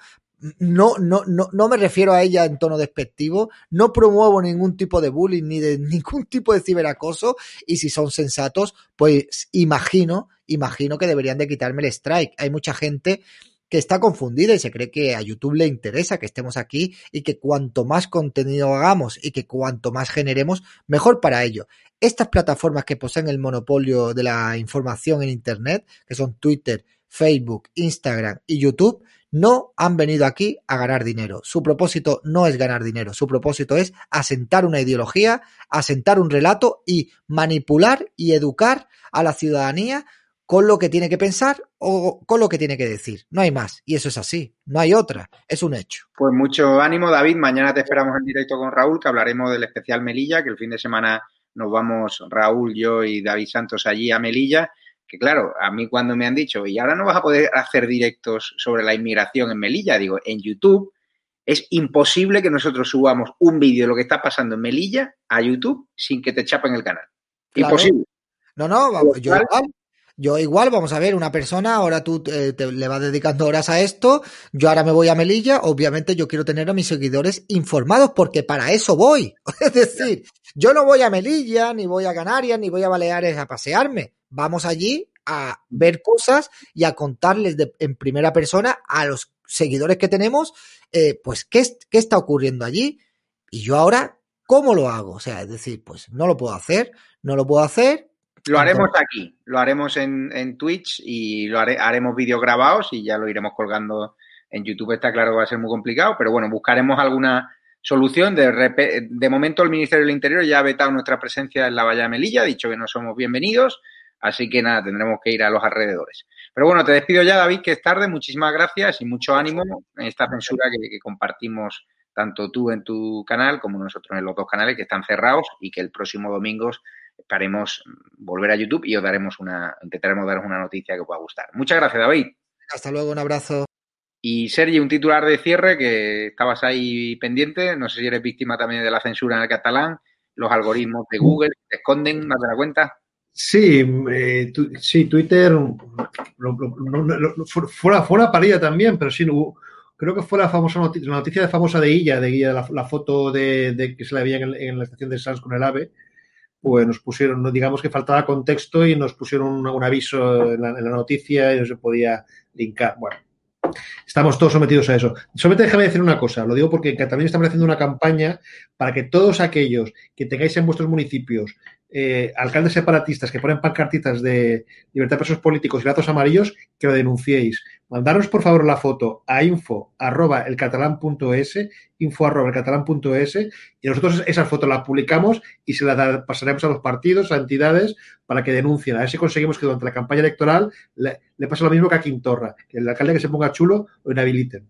no, no, no, no me refiero a ella en tono despectivo, no promuevo ningún tipo de bullying ni de ningún tipo de ciberacoso y si son sensatos, pues imagino, imagino que deberían de quitarme el strike. Hay mucha gente que está confundida y se cree que a YouTube le interesa que estemos aquí y que cuanto más contenido hagamos y que cuanto más generemos, mejor para ello. Estas plataformas que poseen el monopolio de la información en Internet, que son Twitter, Facebook, Instagram y YouTube, no han venido aquí a ganar dinero. Su propósito no es ganar dinero, su propósito es asentar una ideología, asentar un relato y manipular y educar a la ciudadanía con lo que tiene que pensar o con lo que tiene que decir. No hay más. Y eso es así. No hay otra. Es un hecho. Pues mucho ánimo, David. Mañana te esperamos en directo con Raúl, que hablaremos del especial Melilla, que el fin de semana nos vamos Raúl, yo y David Santos allí a Melilla. Que claro, a mí cuando me han dicho, y ahora no vas a poder hacer directos sobre la inmigración en Melilla, digo, en YouTube es imposible que nosotros subamos un vídeo de lo que está pasando en Melilla a YouTube sin que te chapen el canal. Claro. Imposible. No, no, vamos, yo igual. Yo igual, vamos a ver, una persona, ahora tú eh, te, le vas dedicando horas a esto, yo ahora me voy a Melilla, obviamente yo quiero tener a mis seguidores informados porque para eso voy. Es decir, yo no voy a Melilla, ni voy a Canarias, ni voy a Baleares a pasearme. Vamos allí a ver cosas y a contarles de, en primera persona a los seguidores que tenemos, eh, pues, ¿qué, qué está ocurriendo allí. Y yo ahora, ¿cómo lo hago? O sea, es decir, pues no lo puedo hacer, no lo puedo hacer, lo haremos aquí, lo haremos en, en Twitch y lo haré, haremos vídeos grabados y ya lo iremos colgando en YouTube. Está claro que va a ser muy complicado, pero bueno, buscaremos alguna solución. De, de momento el Ministerio del Interior ya ha vetado nuestra presencia en la Valla de Melilla, ha dicho que no somos bienvenidos, así que nada, tendremos que ir a los alrededores. Pero bueno, te despido ya, David, que es tarde. Muchísimas gracias y mucho ánimo en esta censura que, que compartimos tanto tú en tu canal como nosotros en los dos canales que están cerrados y que el próximo domingo esperaremos volver a YouTube y os daremos una, intentaremos daros una noticia que pueda gustar. Muchas gracias, David. Hasta luego, un abrazo. Y Sergi, un titular de cierre que estabas ahí pendiente, no sé si eres víctima también de la censura en el catalán, los algoritmos de Google te esconden más de la cuenta. Sí, eh, sí, Twitter lo, lo, fuera, fuera parida también, pero sí, creo que fue la famosa noticia, la noticia famosa de ella, de ella, la, foto de, que se la veía en, en, la estación de Sans con el AVE, pues nos pusieron, digamos que faltaba contexto y nos pusieron un, aviso en la, en noticia y no se podía linkar. Bueno, estamos todos sometidos a eso. Solamente déjame decir una cosa, lo digo porque también estamos haciendo una campaña para que todos aquellos que tengáis en vuestros municipios eh, alcaldes separatistas que ponen pancartitas de libertad de presos políticos y lazos amarillos, que lo denunciéis. Mandaros por favor la foto a info arroba elcatalán.es, info arroba elcatalán.es, y nosotros esa foto la publicamos y se la pasaremos a los partidos, a entidades, para que denuncien. A ver si conseguimos que durante la campaña electoral le, le pase lo mismo que a Quintorra, que el alcalde que se ponga chulo lo inhabiliten.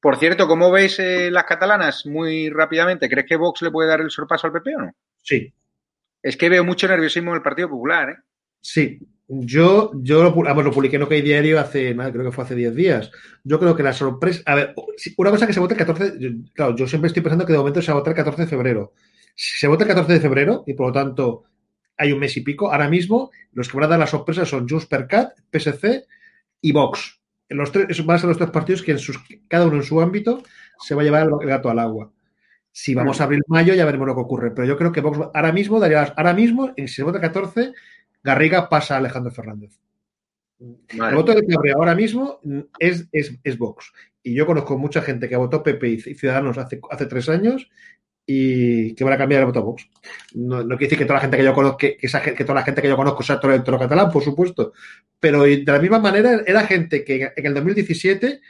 Por cierto, ¿cómo ves eh, las catalanas muy rápidamente? ¿Crees que Vox le puede dar el sorpaso al PP o no? Sí, es que veo mucho nerviosismo en el Partido Popular, ¿eh? Sí, yo, yo lo, vamos, lo publiqué en OK Diario hace, nada, creo que fue hace 10 días. Yo creo que la sorpresa. A ver, una cosa que se vota el 14. Claro, yo siempre estoy pensando que de momento se va a votar el 14 de febrero. Si se vota el 14 de febrero y por lo tanto hay un mes y pico, ahora mismo los que van a dar la sorpresa son Junts per Cat, PSC y Vox. Los tres, van a ser los tres partidos que en sus, cada uno en su ámbito se va a llevar el gato al agua. Si vamos a abril mayo ya veremos lo que ocurre. Pero yo creo que Vox ahora mismo daría, ahora mismo, en si se vota 14, Garriga pasa a Alejandro Fernández. El voto de Cabrea ahora mismo es, es, es, Vox. Y yo conozco mucha gente que votó PP y Ciudadanos hace, hace tres años y que van a cambiar el voto a Vox. No, no, quiere decir que toda la gente que yo conozco, que, que, esa, que toda la gente que yo conozco sea todo electorado catalán, por supuesto. Pero de la misma manera era gente que en el 2017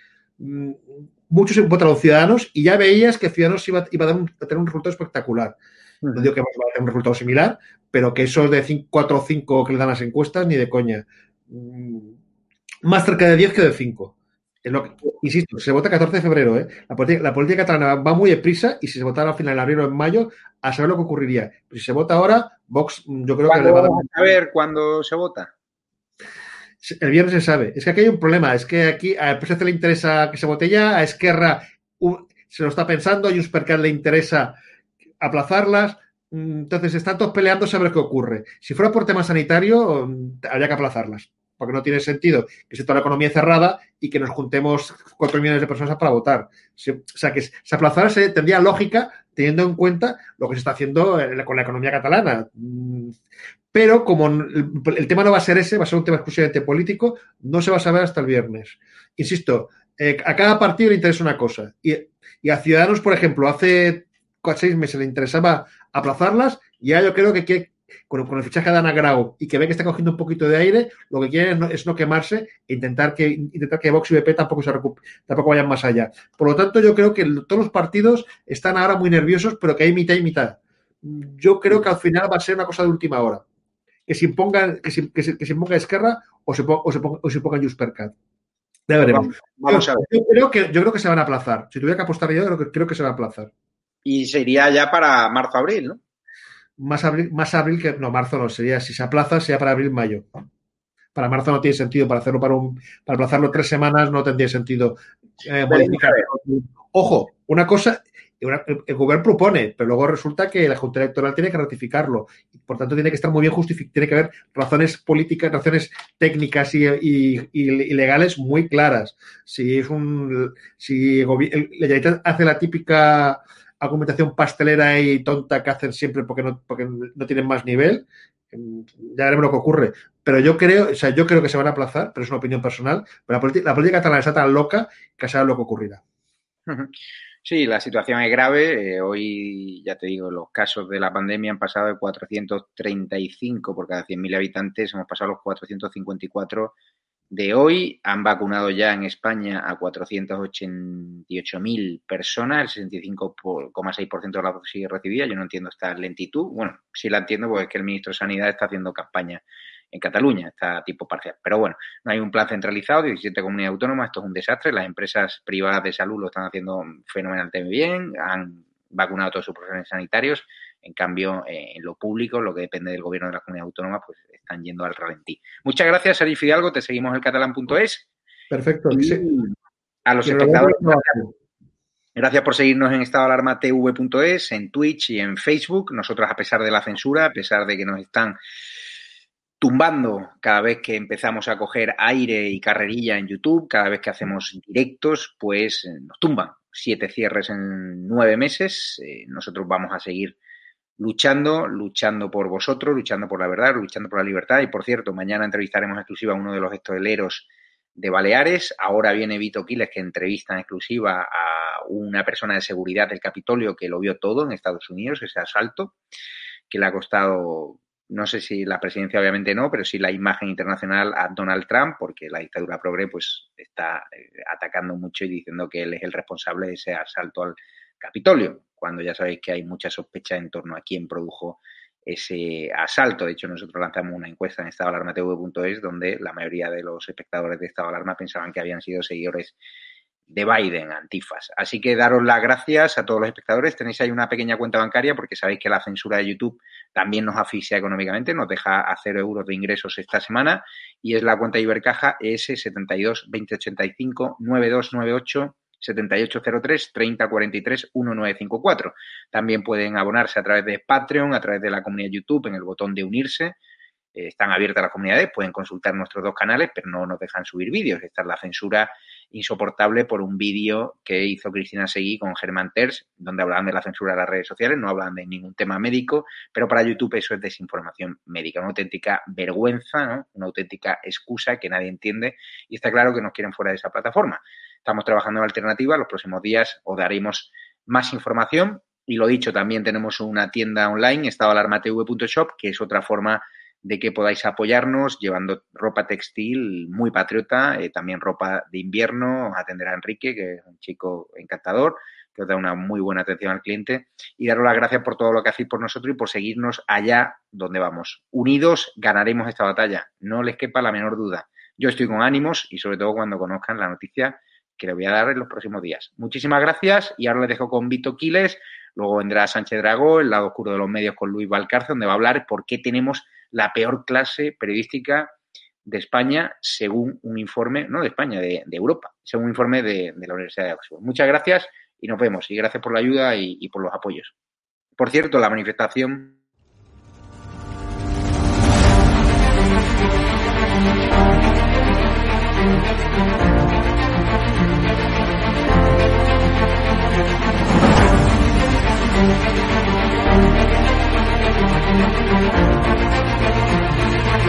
muchos votaron Ciudadanos y ya veías que Ciudadanos iba, iba a, dar un, a, tener un resultado espectacular. No digo que va a tener un resultado similar, pero que esos de 5, 4 o 5 que le dan las encuestas, ni de coña. Mm, más cerca de 10 que de 5. Es lo que, insisto, se vota el 14 de febrero. ¿eh? La, política, la, política, catalana va muy deprisa y si se votara al final en abril o en mayo, a saber lo que ocurriría. Pero si se vota ahora, Vox, yo creo que le va a dar. A ver cuándo se vota. El viernes se sabe. Es que aquí hay un problema. Es que aquí a PSC le interesa que se vote ya, a Esquerra uh, se lo está pensando, a Juspercat le interesa aplazarlas. Entonces están todos peleando sobre qué ocurre. Si fuera por tema sanitario, habría que aplazarlas porque no tiene sentido que se toda la economía cerrada y que nos juntemos cuatro millones de personas para votar. o sea, que se aplazarse tendría lógica teniendo en cuenta lo que se está haciendo con la economía catalana. Pero como el, tema no va a ser ese, va a ser un tema exclusivamente político, no se va a saber hasta el viernes. Insisto, eh, a cada partido le interesa una cosa. Y, y a Ciudadanos, por ejemplo, hace seis meses le interesaba aplazarlas, ya yo creo que quiere con, con, el fichaje de Ana Grau y que ve que está cogiendo un poquito de aire, lo que quiere es no, es no quemarse e intentar que, intentar que Vox y BP tampoco, se tampoco vayan más allá. Por lo tanto, yo creo que todos los partidos están ahora muy nerviosos, pero que hay mitad y mitad. Yo creo que al final va a ser una cosa de última hora. Que se impongan, que se, que se, que se imponga Esquerra o se, o se, ponga, o se ponga Juspercat. Ya veremos. Vamos, vamos yo, a ver. Yo, creo que, yo creo que se van a aplazar. Si tuviera que apostar yo, creo que, creo que se va a aplazar. Y sería ya para marzo-abril, ¿no? más abril, más abril que. No, marzo no, sería, si se aplaza, sería para abril-mayo. Para marzo no tiene sentido, para hacerlo para un. Para aplazarlo tres semanas no tendría sentido. Eh, modificar. Ojo, una cosa, el, gobierno propone, pero luego resulta que la Junta Electoral tiene que ratificarlo. Por tanto, tiene que estar muy bien justificado, tiene que haber razones políticas, razones técnicas y, legales muy claras. Si es un. Si el, el, hace la típica argumentación pastelera y tonta que hacen siempre porque no, tienen más nivel, ya veremos lo que ocurre. Pero yo creo, o sea, yo creo que se van a aplazar, pero es una opinión personal, pero la, la política catalana está tan loca que sabe lo que ocurrirá. Sí, la situación es grave. Eh, hoy, ya te digo, los casos de la pandemia han pasado de 435 por cada 100.000 habitantes, hemos pasado los 454 de hoy. Han vacunado ya en España a 488.000 personas, el 65,6% de la dosis recibida. Yo no entiendo esta lentitud. Bueno, sí la entiendo porque es que el ministro de Sanidad está haciendo campaña en Cataluña, está tipo parcial. Pero bueno, no hay un plan centralizado, 17 comunidades autónomas, esto es un desastre. Las empresas privadas de salud lo están haciendo fenomenalmente bien, han vacunado a todos sus profesionales sanitarios. En cambio, eh, en lo público, lo que depende del gobierno de la comunidad autónoma, pues están yendo al ralentí. Muchas gracias, Sergio Fidalgo. Te seguimos en catalán.es. Perfecto. Y a los espectadores. Gracias por seguirnos en estadoalarmatv.es, en Twitch y en Facebook. Nosotros, a pesar de la censura, a pesar de que nos están tumbando cada vez que empezamos a coger aire y carrerilla en YouTube, cada vez que hacemos directos, pues nos tumban. Siete cierres en nueve meses. Eh, nosotros vamos a seguir luchando, luchando por vosotros, luchando por la verdad, luchando por la libertad. Y por cierto, mañana entrevistaremos en exclusiva a uno de los esteleros de Baleares. Ahora viene Vito Quiles, que entrevista en exclusiva a una persona de seguridad del Capitolio que lo vio todo en Estados Unidos, ese asalto, que le ha costado, no sé si la presidencia obviamente no, pero sí la imagen internacional a Donald Trump, porque la dictadura progre pues está atacando mucho y diciendo que él es el responsable de ese asalto al Capitolio cuando ya sabéis que hay mucha sospecha en torno a quién produjo ese asalto. De hecho, nosotros lanzamos una encuesta en estadoalarmatv.es donde la mayoría de los espectadores de Estado Alarma pensaban que habían sido seguidores de Biden, antifas. Así que daros las gracias a todos los espectadores. Tenéis ahí una pequeña cuenta bancaria porque sabéis que la censura de YouTube también nos asfixia económicamente, nos deja a cero euros de ingresos esta semana y es la cuenta Ibercaja ES72 2085 9298 7803 3043 1954. También pueden abonarse a través de Patreon, a través de la comunidad YouTube, en el botón de unirse. eh, están abiertas las comunidades, pueden consultar nuestros dos canales, pero no nos dejan subir vídeos. Esta es la censura insoportable por un vídeo que hizo Cristina Seguí con Germán Terz, donde hablaban de la censura de las redes sociales, no hablan de ningún tema médico, pero para YouTube eso es desinformación médica, una auténtica vergüenza, ¿no? una auténtica excusa que nadie entiende y está claro que nos quieren fuera de esa plataforma. Estamos trabajando en alternativa, los próximos días os daremos más información y lo dicho, también tenemos una tienda online, estadoalarmatv.shop, que es otra forma de que podáis apoyarnos llevando ropa textil muy patriota, eh, también ropa de invierno, atender a Enrique, que es un chico encantador, que os da una muy buena atención al cliente, y daros las gracias por todo lo que hacéis por nosotros y por seguirnos allá donde vamos. Unidos ganaremos esta batalla, no les quepa la menor duda. Yo estoy con ánimos y sobre todo cuando conozcan la noticia que le voy a dar en los próximos días. Muchísimas gracias y ahora les dejo con Vito Quiles, luego vendrá Sánchez Dragó, el lado oscuro de los medios con Luis Valcarce, donde va a hablar por qué tenemos la peor clase periodística de España, según un informe, no de España, de, Europa, según un informe de, la Universidad de Oxford. Muchas gracias y nos vemos. Y gracias por la ayuda y por los apoyos. Por cierto, la manifestación